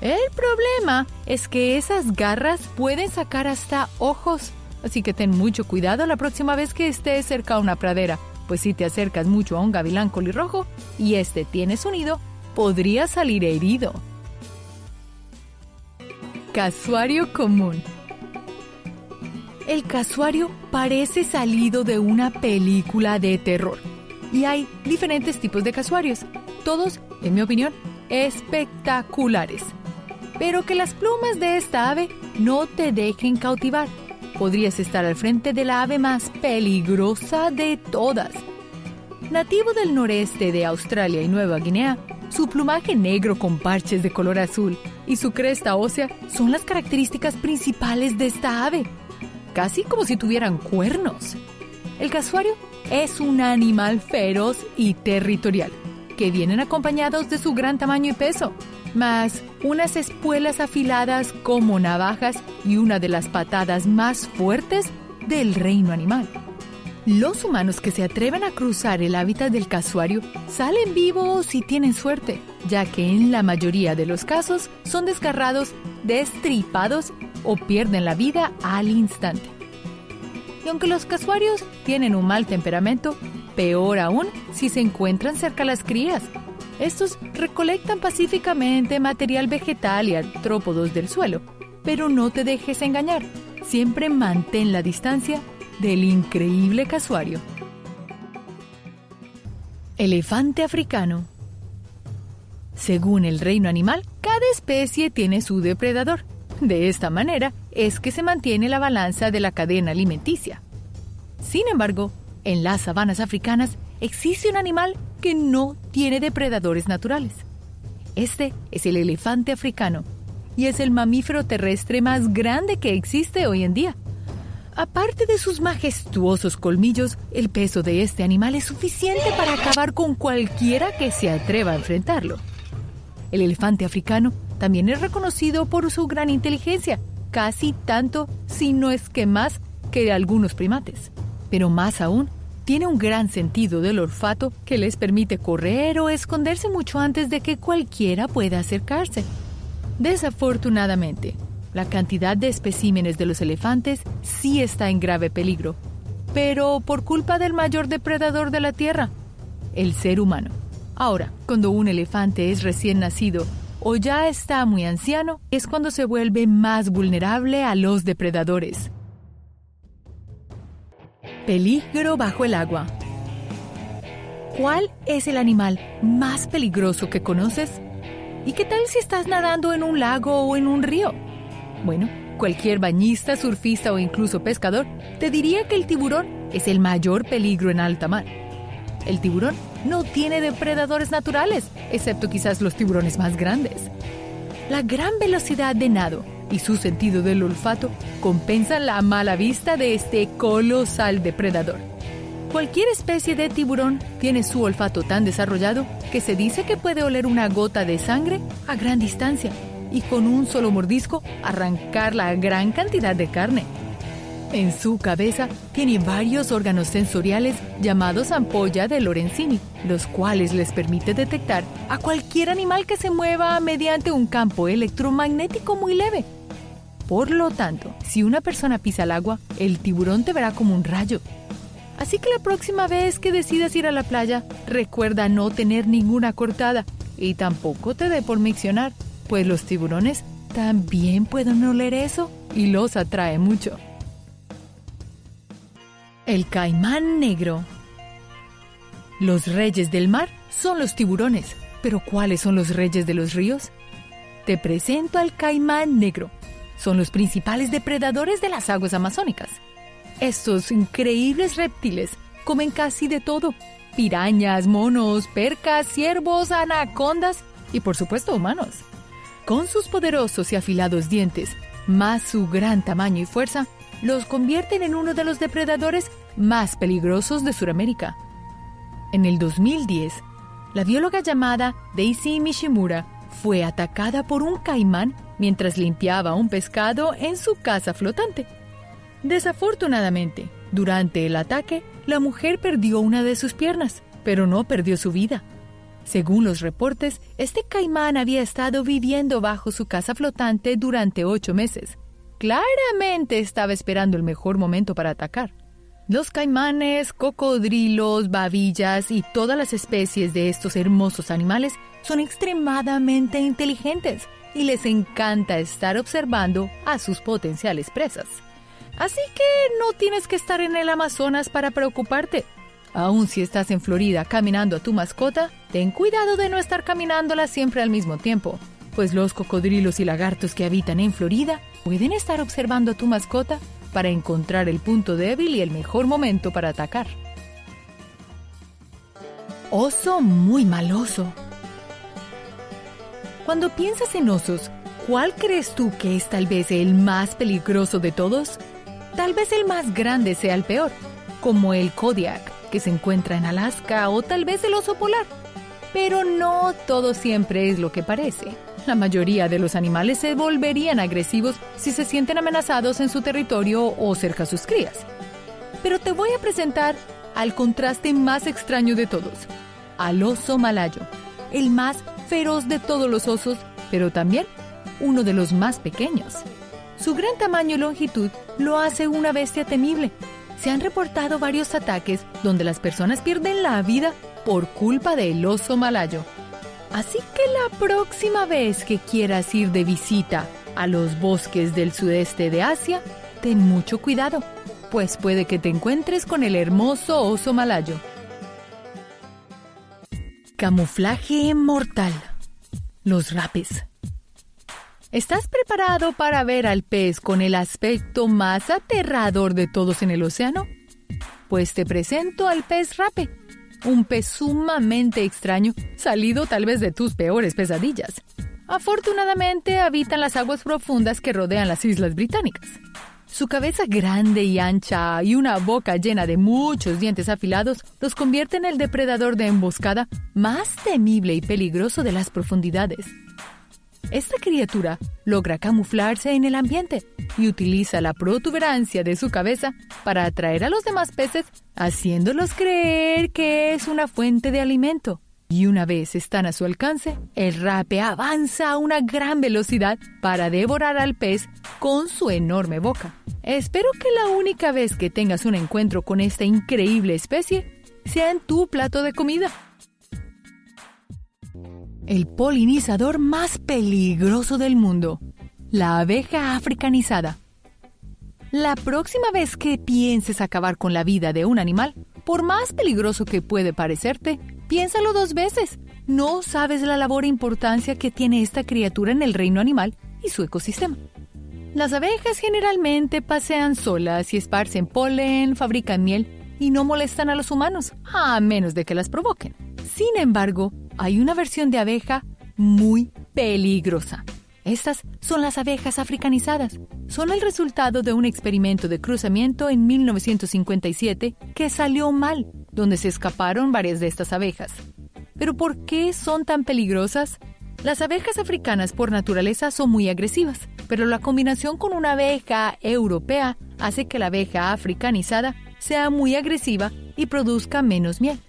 El problema es que esas garras pueden sacar hasta ojos, así que ten mucho cuidado la próxima vez que estés cerca a una pradera, pues si te acercas mucho a un gavilán colirrojo y este tiene su nido, podría salir herido. Casuario común. El casuario parece salido de una película de terror y hay diferentes tipos de casuarios, todos, en mi opinión, espectaculares. Pero que las plumas de esta ave no te dejen cautivar. Podrías estar al frente de la ave más peligrosa de todas. Nativo del noreste de Australia y Nueva Guinea, su plumaje negro con parches de color azul y su cresta ósea son las características principales de esta ave, casi como si tuvieran cuernos. El casuario es un animal feroz y territorial, que vienen acompañados de su gran tamaño y peso, más unas espuelas afiladas como navajas y una de las patadas más fuertes del reino animal. Los humanos que se atreven a cruzar el hábitat del casuario salen vivos y tienen suerte, ya que en la mayoría de los casos son desgarrados, destripados o pierden la vida al instante. Y aunque los casuarios tienen un mal temperamento, peor aún si se encuentran cerca las crías. Estos recolectan pacíficamente material vegetal y artrópodos del suelo, pero no te dejes engañar. Siempre mantén la distancia del increíble casuario. Elefante africano. Según el reino animal, cada especie tiene su depredador de esta manera es que se mantiene la balanza de la cadena alimenticia. Sin embargo, en las sabanas africanas existe un animal que no tiene depredadores naturales. Este es el elefante africano y es el mamífero terrestre más grande que existe hoy en día. Aparte de sus majestuosos colmillos, el peso de este animal es suficiente para acabar con cualquiera que se atreva a enfrentarlo. El elefante africano también es reconocido por su gran inteligencia, casi tanto, si no es que más, que algunos primates. Pero más aún, tiene un gran sentido del olfato que les permite correr o esconderse mucho antes de que cualquiera pueda acercarse. Desafortunadamente, la cantidad de especímenes de los elefantes sí está en grave peligro, pero por culpa del mayor depredador de la Tierra, el ser humano. Ahora, cuando un elefante es recién nacido o ya está muy anciano, es cuando se vuelve más vulnerable a los depredadores. Peligro bajo el agua. ¿Cuál es el animal más peligroso que conoces? ¿Y qué tal si estás nadando en un lago o en un río? Bueno, cualquier bañista, surfista o incluso pescador te diría que el tiburón es el mayor peligro en alta mar. El tiburón no tiene depredadores naturales, excepto quizás los tiburones más grandes. La gran velocidad de nado y su sentido del olfato compensan la mala vista de este colosal depredador. Cualquier especie de tiburón tiene su olfato tan desarrollado que se dice que puede oler una gota de sangre a gran distancia y con un solo mordisco arrancar la gran cantidad de carne. En su cabeza tiene varios órganos sensoriales llamados ampolla de Lorenzini, los cuales les permite detectar a cualquier animal que se mueva mediante un campo electromagnético muy leve. Por lo tanto, si una persona pisa el agua, el tiburón te verá como un rayo. Así que la próxima vez que decidas ir a la playa, recuerda no tener ninguna cortada y tampoco te dé por miccionar pues los tiburones también pueden oler eso y los atrae mucho. El caimán negro. Los reyes del mar son los tiburones, pero ¿cuáles son los reyes de los ríos? Te presento al caimán negro. Son los principales depredadores de las aguas amazónicas. Estos increíbles reptiles comen casi de todo. Pirañas, monos, percas, ciervos, anacondas y por supuesto humanos. Con sus poderosos y afilados dientes, más su gran tamaño y fuerza, los convierten en uno de los depredadores más peligrosos de Sudamérica. En el 2010, la bióloga llamada Daisy Mishimura fue atacada por un caimán mientras limpiaba un pescado en su casa flotante. Desafortunadamente, durante el ataque, la mujer perdió una de sus piernas, pero no perdió su vida. Según los reportes, este caimán había estado viviendo bajo su casa flotante durante ocho meses. Claramente estaba esperando el mejor momento para atacar. Los caimanes, cocodrilos, babillas y todas las especies de estos hermosos animales son extremadamente inteligentes y les encanta estar observando a sus potenciales presas. Así que no tienes que estar en el Amazonas para preocuparte. Aun si estás en Florida caminando a tu mascota, ten cuidado de no estar caminándola siempre al mismo tiempo, pues los cocodrilos y lagartos que habitan en Florida pueden estar observando a tu mascota para encontrar el punto débil y el mejor momento para atacar. Oso muy maloso. Cuando piensas en osos, ¿cuál crees tú que es tal vez el más peligroso de todos? Tal vez el más grande sea el peor, como el Kodiak que se encuentra en Alaska o tal vez el oso polar. Pero no todo siempre es lo que parece. La mayoría de los animales se volverían agresivos si se sienten amenazados en su territorio o cerca a sus crías. Pero te voy a presentar al contraste más extraño de todos, al oso malayo, el más feroz de todos los osos, pero también uno de los más pequeños. Su gran tamaño y longitud lo hace una bestia temible, se han reportado varios ataques donde las personas pierden la vida por culpa del oso malayo. Así que la próxima vez que quieras ir de visita a los bosques del sudeste de Asia, ten mucho cuidado, pues puede que te encuentres con el hermoso oso malayo. Camuflaje mortal. Los rapes. ¿Estás preparado para ver al pez con el aspecto más aterrador de todos en el océano? Pues te presento al pez rape, un pez sumamente extraño, salido tal vez de tus peores pesadillas. Afortunadamente habitan las aguas profundas que rodean las islas británicas. Su cabeza grande y ancha y una boca llena de muchos dientes afilados los convierte en el depredador de emboscada más temible y peligroso de las profundidades. Esta criatura logra camuflarse en el ambiente y utiliza la protuberancia de su cabeza para atraer a los demás peces, haciéndolos creer que es una fuente de alimento. Y una vez están a su alcance, el rape avanza a una gran velocidad para devorar al pez con su enorme boca. Espero que la única vez que tengas un encuentro con esta increíble especie sea en tu plato de comida. El polinizador más peligroso del mundo, la abeja africanizada. La próxima vez que pienses acabar con la vida de un animal, por más peligroso que puede parecerte, Piénsalo dos veces. No sabes la labor e importancia que tiene esta criatura en el reino animal y su ecosistema. Las abejas generalmente pasean solas y esparcen polen, fabrican miel y no molestan a los humanos, a menos de que las provoquen. Sin embargo, hay una versión de abeja muy peligrosa. Estas son las abejas africanizadas. Son el resultado de un experimento de cruzamiento en 1957 que salió mal donde se escaparon varias de estas abejas. Pero ¿por qué son tan peligrosas? Las abejas africanas por naturaleza son muy agresivas, pero la combinación con una abeja europea hace que la abeja africanizada sea muy agresiva y produzca menos miel.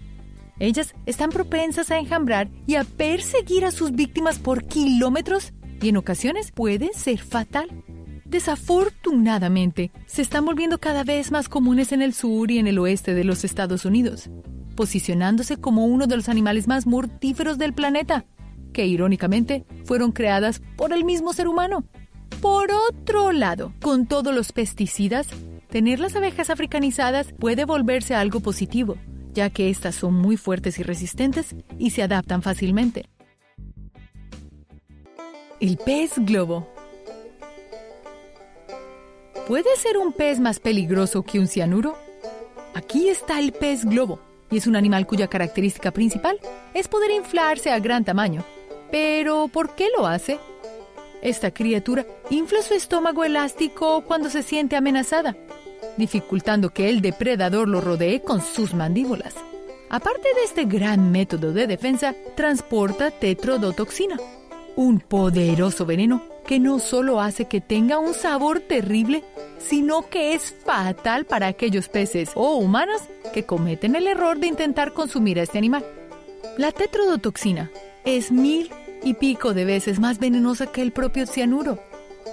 Ellas están propensas a enjambrar y a perseguir a sus víctimas por kilómetros y en ocasiones puede ser fatal. Desafortunadamente, se están volviendo cada vez más comunes en el sur y en el oeste de los Estados Unidos, posicionándose como uno de los animales más mortíferos del planeta, que irónicamente fueron creadas por el mismo ser humano. Por otro lado, con todos los pesticidas, tener las abejas africanizadas puede volverse algo positivo, ya que estas son muy fuertes y resistentes y se adaptan fácilmente. El pez globo ¿Puede ser un pez más peligroso que un cianuro? Aquí está el pez globo, y es un animal cuya característica principal es poder inflarse a gran tamaño. Pero, ¿por qué lo hace? Esta criatura infla su estómago elástico cuando se siente amenazada, dificultando que el depredador lo rodee con sus mandíbulas. Aparte de este gran método de defensa, transporta tetrodotoxina, un poderoso veneno que no solo hace que tenga un sabor terrible, sino que es fatal para aquellos peces o humanos que cometen el error de intentar consumir a este animal. La tetrodotoxina es mil y pico de veces más venenosa que el propio cianuro,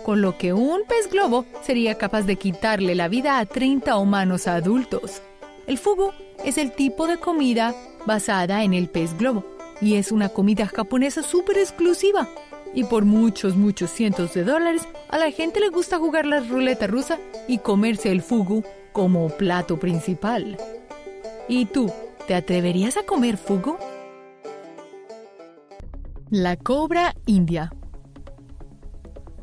con lo que un pez globo sería capaz de quitarle la vida a 30 humanos adultos. El fugu es el tipo de comida basada en el pez globo y es una comida japonesa súper exclusiva y por muchos, muchos cientos de dólares, a la gente le gusta jugar la ruleta rusa y comerse el fugu como plato principal. ¿Y tú, te atreverías a comer fugu? La cobra india.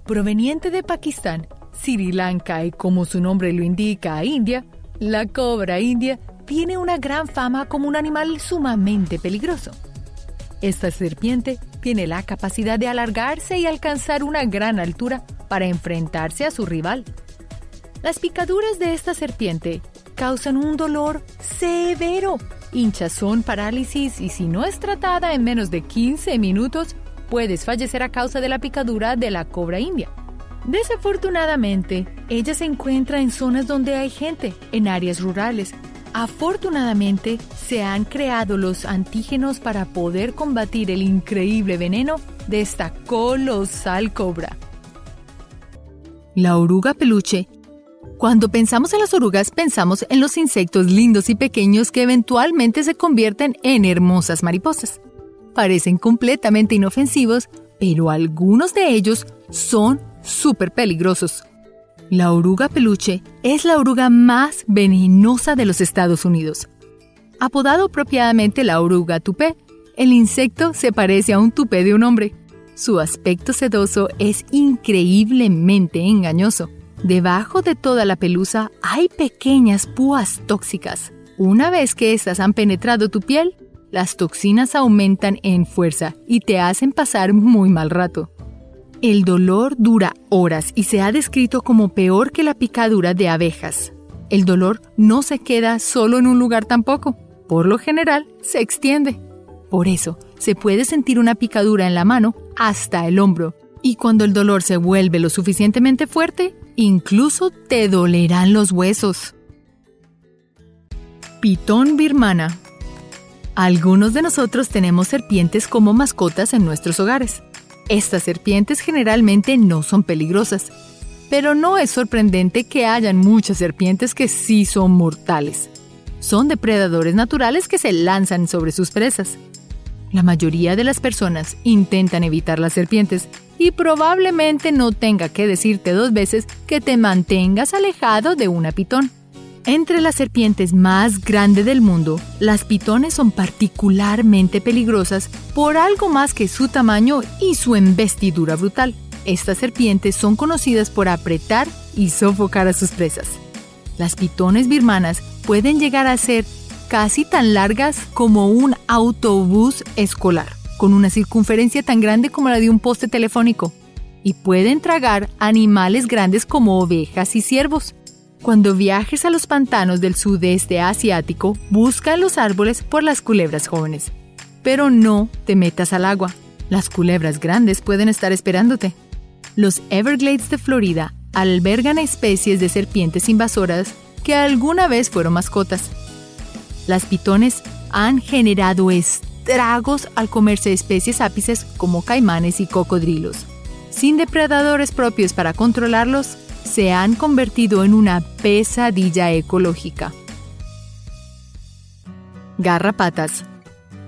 Proveniente de Pakistán, Sri Lanka y como su nombre lo indica, India, la cobra india tiene una gran fama como un animal sumamente peligroso. Esta serpiente tiene la capacidad de alargarse y alcanzar una gran altura para enfrentarse a su rival. Las picaduras de esta serpiente causan un dolor severo, hinchazón, parálisis y si no es tratada en menos de 15 minutos, puedes fallecer a causa de la picadura de la cobra india. Desafortunadamente, ella se encuentra en zonas donde hay gente, en áreas rurales, Afortunadamente, se han creado los antígenos para poder combatir el increíble veneno de esta colosal cobra. La oruga peluche. Cuando pensamos en las orugas, pensamos en los insectos lindos y pequeños que eventualmente se convierten en hermosas mariposas. Parecen completamente inofensivos, pero algunos de ellos son súper peligrosos la oruga peluche es la oruga más venenosa de los Estados Unidos. Apodado apropiadamente la oruga tupé, el insecto se parece a un tupé de un hombre. Su aspecto sedoso es increíblemente engañoso. Debajo de toda la pelusa hay pequeñas púas tóxicas. Una vez que estas han penetrado tu piel, las toxinas aumentan en fuerza y te hacen pasar muy mal rato. El dolor dura horas y se ha descrito como peor que la picadura de abejas. El dolor no se queda solo en un lugar tampoco. Por lo general, se extiende. Por eso, se puede sentir una picadura en la mano hasta el hombro. Y cuando el dolor se vuelve lo suficientemente fuerte, incluso te dolerán los huesos. Pitón birmana. Algunos de nosotros tenemos serpientes como mascotas en nuestros hogares. Estas serpientes generalmente no son peligrosas, pero no es sorprendente que hayan muchas serpientes que sí son mortales. Son depredadores naturales que se lanzan sobre sus presas. La mayoría de las personas intentan evitar las serpientes y probablemente no tenga que decirte dos veces que te mantengas alejado de una pitón. Entre las serpientes más grandes del mundo, las pitones son particularmente peligrosas por algo más que su tamaño y su embestidura brutal. Estas serpientes son conocidas por apretar y sofocar a sus presas. Las pitones birmanas pueden llegar a ser casi tan largas como un autobús escolar, con una circunferencia tan grande como la de un poste telefónico, y pueden tragar animales grandes como ovejas y ciervos. Cuando viajes a los pantanos del sudeste asiático, busca los árboles por las culebras jóvenes. Pero no te metas al agua. Las culebras grandes pueden estar esperándote. Los Everglades de Florida albergan especies de serpientes invasoras que alguna vez fueron mascotas. Las pitones han generado estragos al comerse especies ápices como caimanes y cocodrilos. Sin depredadores propios para controlarlos, se han convertido en una pesadilla ecológica. Garrapatas.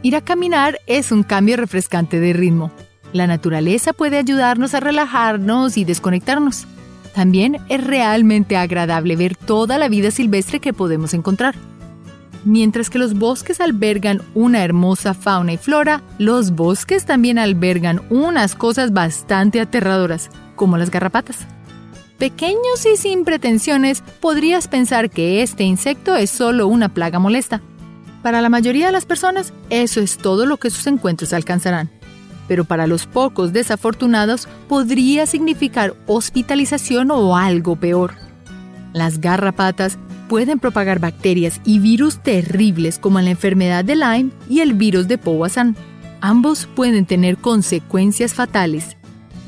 Ir a caminar es un cambio refrescante de ritmo. La naturaleza puede ayudarnos a relajarnos y desconectarnos. También es realmente agradable ver toda la vida silvestre que podemos encontrar. Mientras que los bosques albergan una hermosa fauna y flora, los bosques también albergan unas cosas bastante aterradoras, como las garrapatas pequeños y sin pretensiones, podrías pensar que este insecto es solo una plaga molesta. Para la mayoría de las personas, eso es todo lo que sus encuentros alcanzarán. Pero para los pocos desafortunados, podría significar hospitalización o algo peor. Las garrapatas pueden propagar bacterias y virus terribles como la enfermedad de Lyme y el virus de Powassan. Ambos pueden tener consecuencias fatales,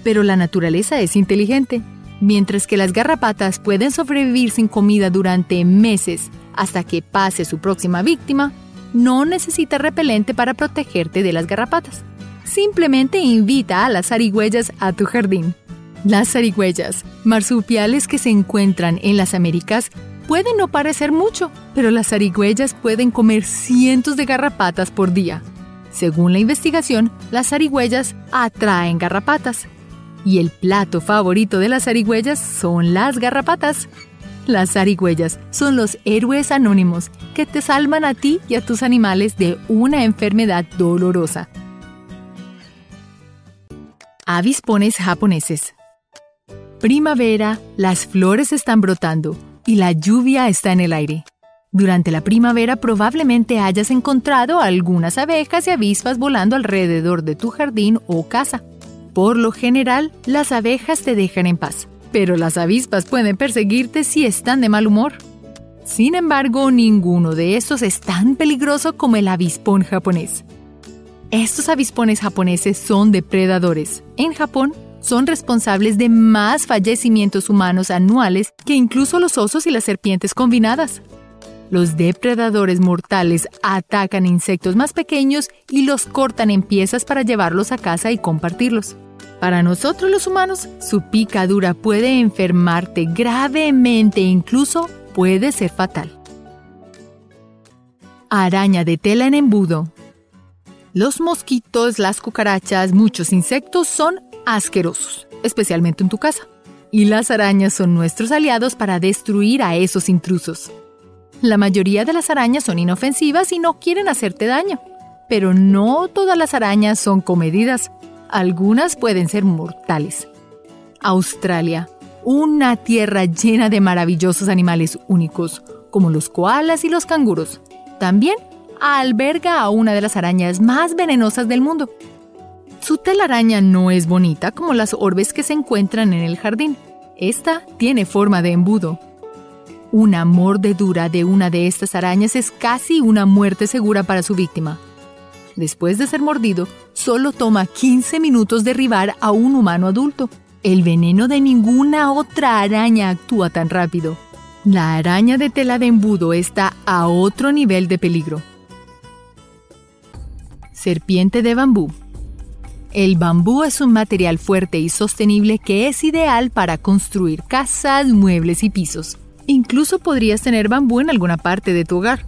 pero la naturaleza es inteligente Mientras que las garrapatas pueden sobrevivir sin comida durante meses hasta que pase su próxima víctima, no necesitas repelente para protegerte de las garrapatas. Simplemente invita a las zarigüeyas a tu jardín. Las zarigüeyas, marsupiales que se encuentran en las Américas, pueden no parecer mucho, pero las zarigüeyas pueden comer cientos de garrapatas por día. Según la investigación, las zarigüeyas atraen garrapatas y el plato favorito de las zarigüeyas son las garrapatas. Las zarigüeyas son los héroes anónimos que te salvan a ti y a tus animales de una enfermedad dolorosa. Avispones japoneses. Primavera, las flores están brotando y la lluvia está en el aire. Durante la primavera probablemente hayas encontrado algunas abejas y avispas volando alrededor de tu jardín o casa. Por lo general, las abejas te dejan en paz, pero las avispas pueden perseguirte si están de mal humor. Sin embargo, ninguno de estos es tan peligroso como el avispón japonés. Estos avispones japoneses son depredadores. En Japón, son responsables de más fallecimientos humanos anuales que incluso los osos y las serpientes combinadas. Los depredadores mortales atacan insectos más pequeños y los cortan en piezas para llevarlos a casa y compartirlos. Para nosotros los humanos, su picadura puede enfermarte gravemente e incluso puede ser fatal. Araña de tela en embudo. Los mosquitos, las cucarachas, muchos insectos son asquerosos, especialmente en tu casa. Y las arañas son nuestros aliados para destruir a esos intrusos. La mayoría de las arañas son inofensivas y no quieren hacerte daño. Pero no todas las arañas son comedidas. Algunas pueden ser mortales. Australia, una tierra llena de maravillosos animales únicos, como los koalas y los canguros. También alberga a una de las arañas más venenosas del mundo. Su telaraña no es bonita como las orbes que se encuentran en el jardín. Esta tiene forma de embudo. Una mordedura de una de estas arañas es casi una muerte segura para su víctima. Después de ser mordido, solo toma 15 minutos derribar a un humano adulto. El veneno de ninguna otra araña actúa tan rápido. La araña de tela de embudo está a otro nivel de peligro. Serpiente de bambú. El bambú es un material fuerte y sostenible que es ideal para construir casas, muebles y pisos. Incluso podrías tener bambú en alguna parte de tu hogar.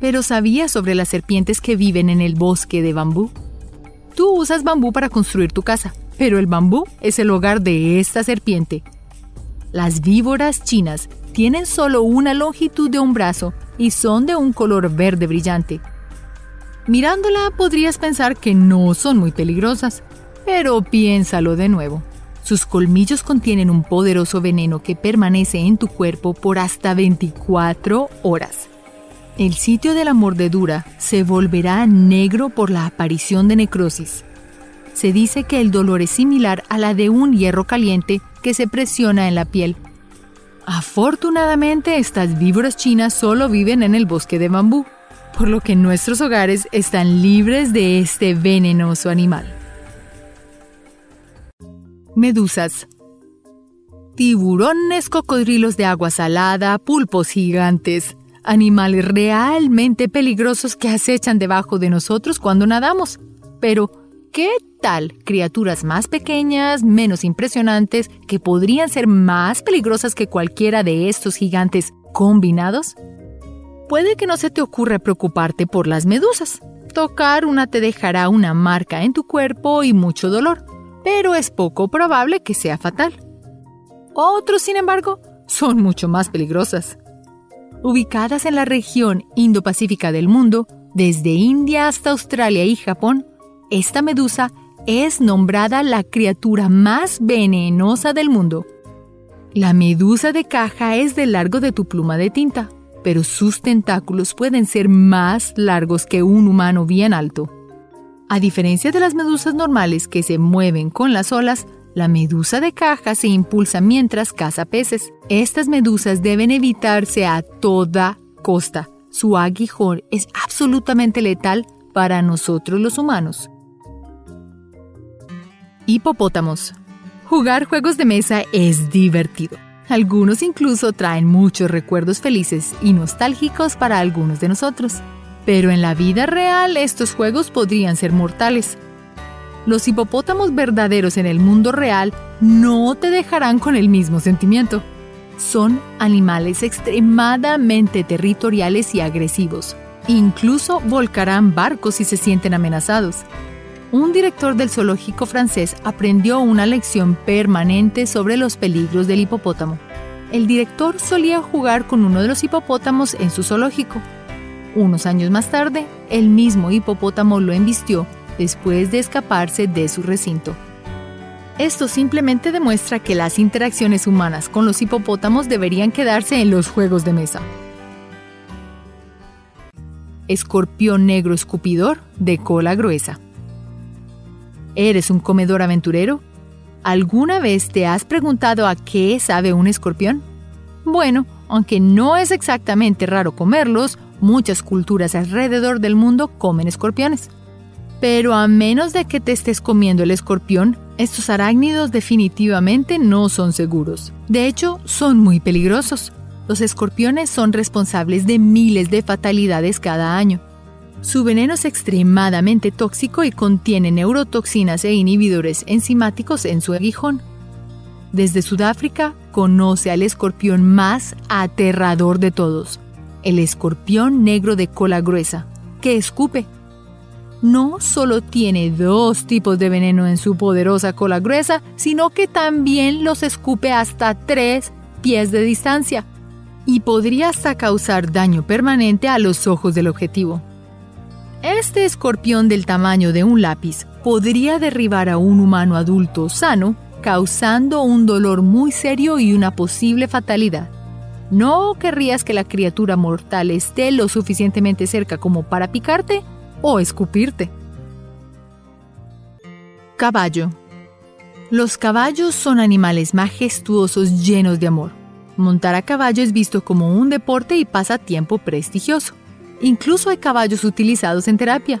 Pero ¿sabías sobre las serpientes que viven en el bosque de bambú? Tú usas bambú para construir tu casa, pero el bambú es el hogar de esta serpiente. Las víboras chinas tienen solo una longitud de un brazo y son de un color verde brillante. Mirándola podrías pensar que no son muy peligrosas, pero piénsalo de nuevo. Sus colmillos contienen un poderoso veneno que permanece en tu cuerpo por hasta 24 horas. El sitio de la mordedura se volverá negro por la aparición de necrosis. Se dice que el dolor es similar a la de un hierro caliente que se presiona en la piel. Afortunadamente, estas víboras chinas solo viven en el bosque de bambú, por lo que nuestros hogares están libres de este venenoso animal. Medusas. Tiburones, cocodrilos de agua salada, pulpos gigantes, animales realmente peligrosos que acechan debajo de nosotros cuando nadamos. Pero, ¿qué tal criaturas más pequeñas, menos impresionantes, que podrían ser más peligrosas que cualquiera de estos gigantes combinados? Puede que no se te ocurra preocuparte por las medusas. Tocar una te dejará una marca en tu cuerpo y mucho dolor pero es poco probable que sea fatal. Otros, sin embargo, son mucho más peligrosas. Ubicadas en la región Indo-Pacífica del mundo, desde India hasta Australia y Japón, esta medusa es nombrada la criatura más venenosa del mundo. La medusa de caja es del largo de tu pluma de tinta, pero sus tentáculos pueden ser más largos que un humano bien alto. A diferencia de las medusas normales que se mueven con las olas, la medusa de caja se impulsa mientras caza peces. Estas medusas deben evitarse a toda costa. Su aguijón es absolutamente letal para nosotros los humanos. Hipopótamos. Jugar juegos de mesa es divertido. Algunos incluso traen muchos recuerdos felices y nostálgicos para algunos de nosotros pero en la vida real estos juegos podrían ser mortales. Los hipopótamos verdaderos en el mundo real no te dejarán con el mismo sentimiento. Son animales extremadamente territoriales y agresivos. Incluso volcarán barcos si se sienten amenazados. Un director del zoológico francés aprendió una lección permanente sobre los peligros del hipopótamo. El director solía jugar con uno de los hipopótamos en su zoológico unos años más tarde, el mismo hipopótamo lo embistió después de escaparse de su recinto. Esto simplemente demuestra que las interacciones humanas con los hipopótamos deberían quedarse en los juegos de mesa. Escorpión negro escupidor de cola gruesa. ¿Eres un comedor aventurero? ¿Alguna vez te has preguntado a qué sabe un escorpión? Bueno, aunque no es exactamente raro comerlos, Muchas culturas alrededor del mundo comen escorpiones. Pero a menos de que te estés comiendo el escorpión, estos arácnidos definitivamente no son seguros. De hecho, son muy peligrosos. Los escorpiones son responsables de miles de fatalidades cada año. Su veneno es extremadamente tóxico y contiene neurotoxinas e inhibidores enzimáticos en su aguijón. Desde Sudáfrica conoce al escorpión más aterrador de todos, el escorpión negro de cola gruesa, que escupe. No solo tiene dos tipos de veneno en su poderosa cola gruesa, sino que también los escupe hasta tres pies de distancia y podría hasta causar daño permanente a los ojos del objetivo. Este escorpión del tamaño de un lápiz podría derribar a un humano adulto sano, causando un dolor muy serio y una posible fatalidad. ¿No querrías que la criatura mortal esté lo suficientemente cerca como para picarte o escupirte? Caballo. Los caballos son animales majestuosos llenos de amor. Montar a caballo es visto como un deporte y pasatiempo prestigioso. Incluso hay caballos utilizados en terapia.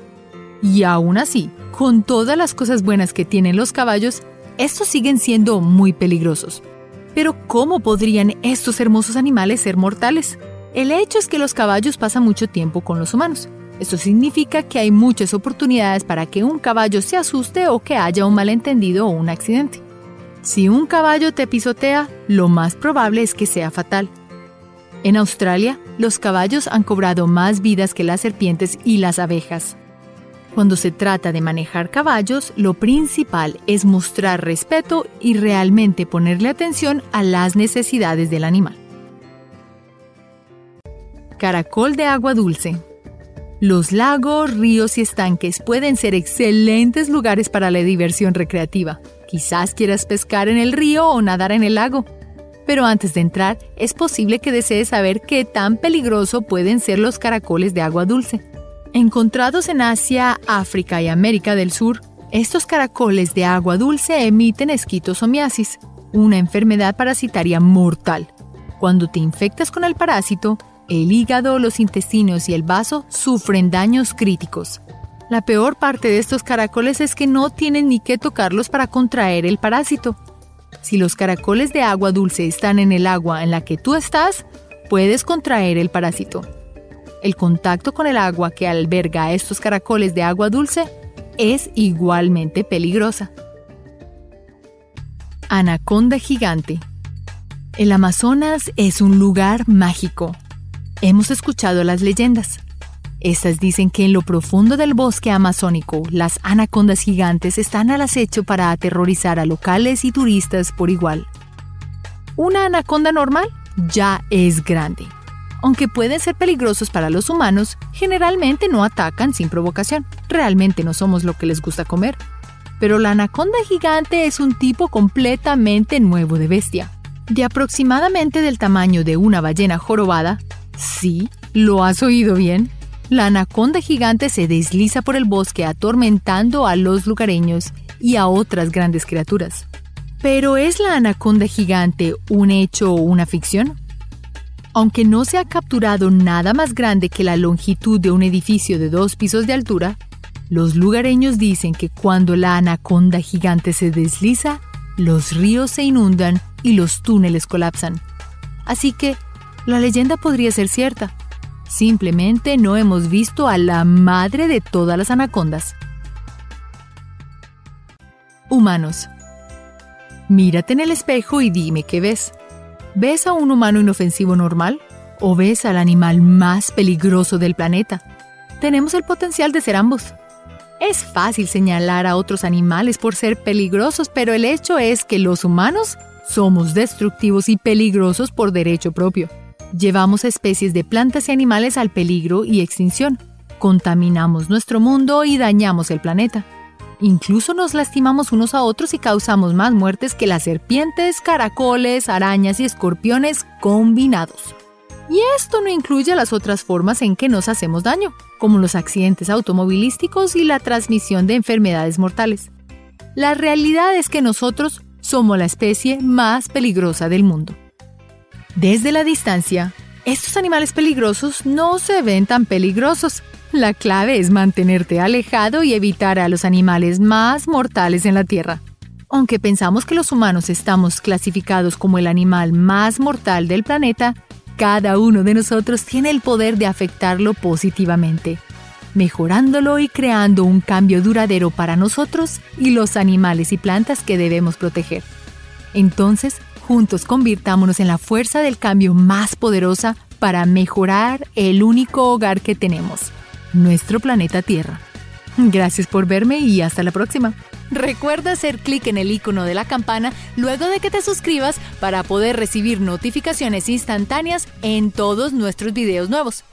Y aún así, con todas las cosas buenas que tienen los caballos, estos siguen siendo muy peligrosos. Pero ¿cómo podrían estos hermosos animales ser mortales? El hecho es que los caballos pasan mucho tiempo con los humanos. Esto significa que hay muchas oportunidades para que un caballo se asuste o que haya un malentendido o un accidente. Si un caballo te pisotea, lo más probable es que sea fatal. En Australia, los caballos han cobrado más vidas que las serpientes y las abejas. Cuando se trata de manejar caballos, lo principal es mostrar respeto y realmente ponerle atención a las necesidades del animal. Caracol de agua dulce. Los lagos, ríos y estanques pueden ser excelentes lugares para la diversión recreativa. Quizás quieras pescar en el río o nadar en el lago. Pero antes de entrar, es posible que desees saber qué tan peligroso pueden ser los caracoles de agua dulce. Encontrados en Asia, África y América del Sur, estos caracoles de agua dulce emiten esquitosomiasis, una enfermedad parasitaria mortal. Cuando te infectas con el parásito, el hígado, los intestinos y el vaso sufren daños críticos. La peor parte de estos caracoles es que no tienen ni que tocarlos para contraer el parásito. Si los caracoles de agua dulce están en el agua en la que tú estás, puedes contraer el parásito. El contacto con el agua que alberga estos caracoles de agua dulce es igualmente peligrosa. Anaconda gigante. El Amazonas es un lugar mágico. Hemos escuchado las leyendas. Estas dicen que en lo profundo del bosque amazónico, las anacondas gigantes están al acecho para aterrorizar a locales y turistas por igual. Una anaconda normal ya es grande. Aunque pueden ser peligrosos para los humanos, generalmente no atacan sin provocación. Realmente no somos lo que les gusta comer. Pero la anaconda gigante es un tipo completamente nuevo de bestia. De aproximadamente del tamaño de una ballena jorobada, Sí, lo has oído bien. La anaconda gigante se desliza por el bosque atormentando a los lugareños y a otras grandes criaturas. Pero ¿es la anaconda gigante un hecho o una ficción? Aunque no se ha capturado nada más grande que la longitud de un edificio de dos pisos de altura, los lugareños dicen que cuando la anaconda gigante se desliza, los ríos se inundan y los túneles colapsan. Así que la leyenda podría ser cierta. Simplemente no hemos visto a la madre de todas las anacondas. Humanos. Mírate en el espejo y dime qué ves. ¿Ves a un humano inofensivo normal? ¿O ves al animal más peligroso del planeta? Tenemos el potencial de ser ambos. Es fácil señalar a otros animales por ser peligrosos, pero el hecho es que los humanos somos destructivos y peligrosos por derecho propio. Llevamos especies de plantas y animales al peligro y extinción. Contaminamos nuestro mundo y dañamos el planeta. Incluso nos lastimamos unos a otros y causamos más muertes que las serpientes, caracoles, arañas y escorpiones combinados. Y esto no incluye las otras formas en que nos hacemos daño, como los accidentes automovilísticos y la transmisión de enfermedades mortales. La realidad es que nosotros somos la especie más peligrosa del mundo. Desde la distancia, estos animales peligrosos no se ven tan peligrosos. La clave es mantenerte alejado y evitar a los animales más mortales en la Tierra. Aunque pensamos que los humanos estamos clasificados como el animal más mortal del planeta, cada uno de nosotros tiene el poder de afectarlo positivamente, mejorándolo y creando un cambio duradero para nosotros y los animales y plantas que debemos proteger. Entonces, Juntos convirtámonos en la fuerza del cambio más poderosa para mejorar el único hogar que tenemos, nuestro planeta Tierra. Gracias por verme y hasta la próxima. Recuerda hacer clic en el icono de la campana luego de que te suscribas para poder recibir notificaciones instantáneas en todos nuestros videos nuevos.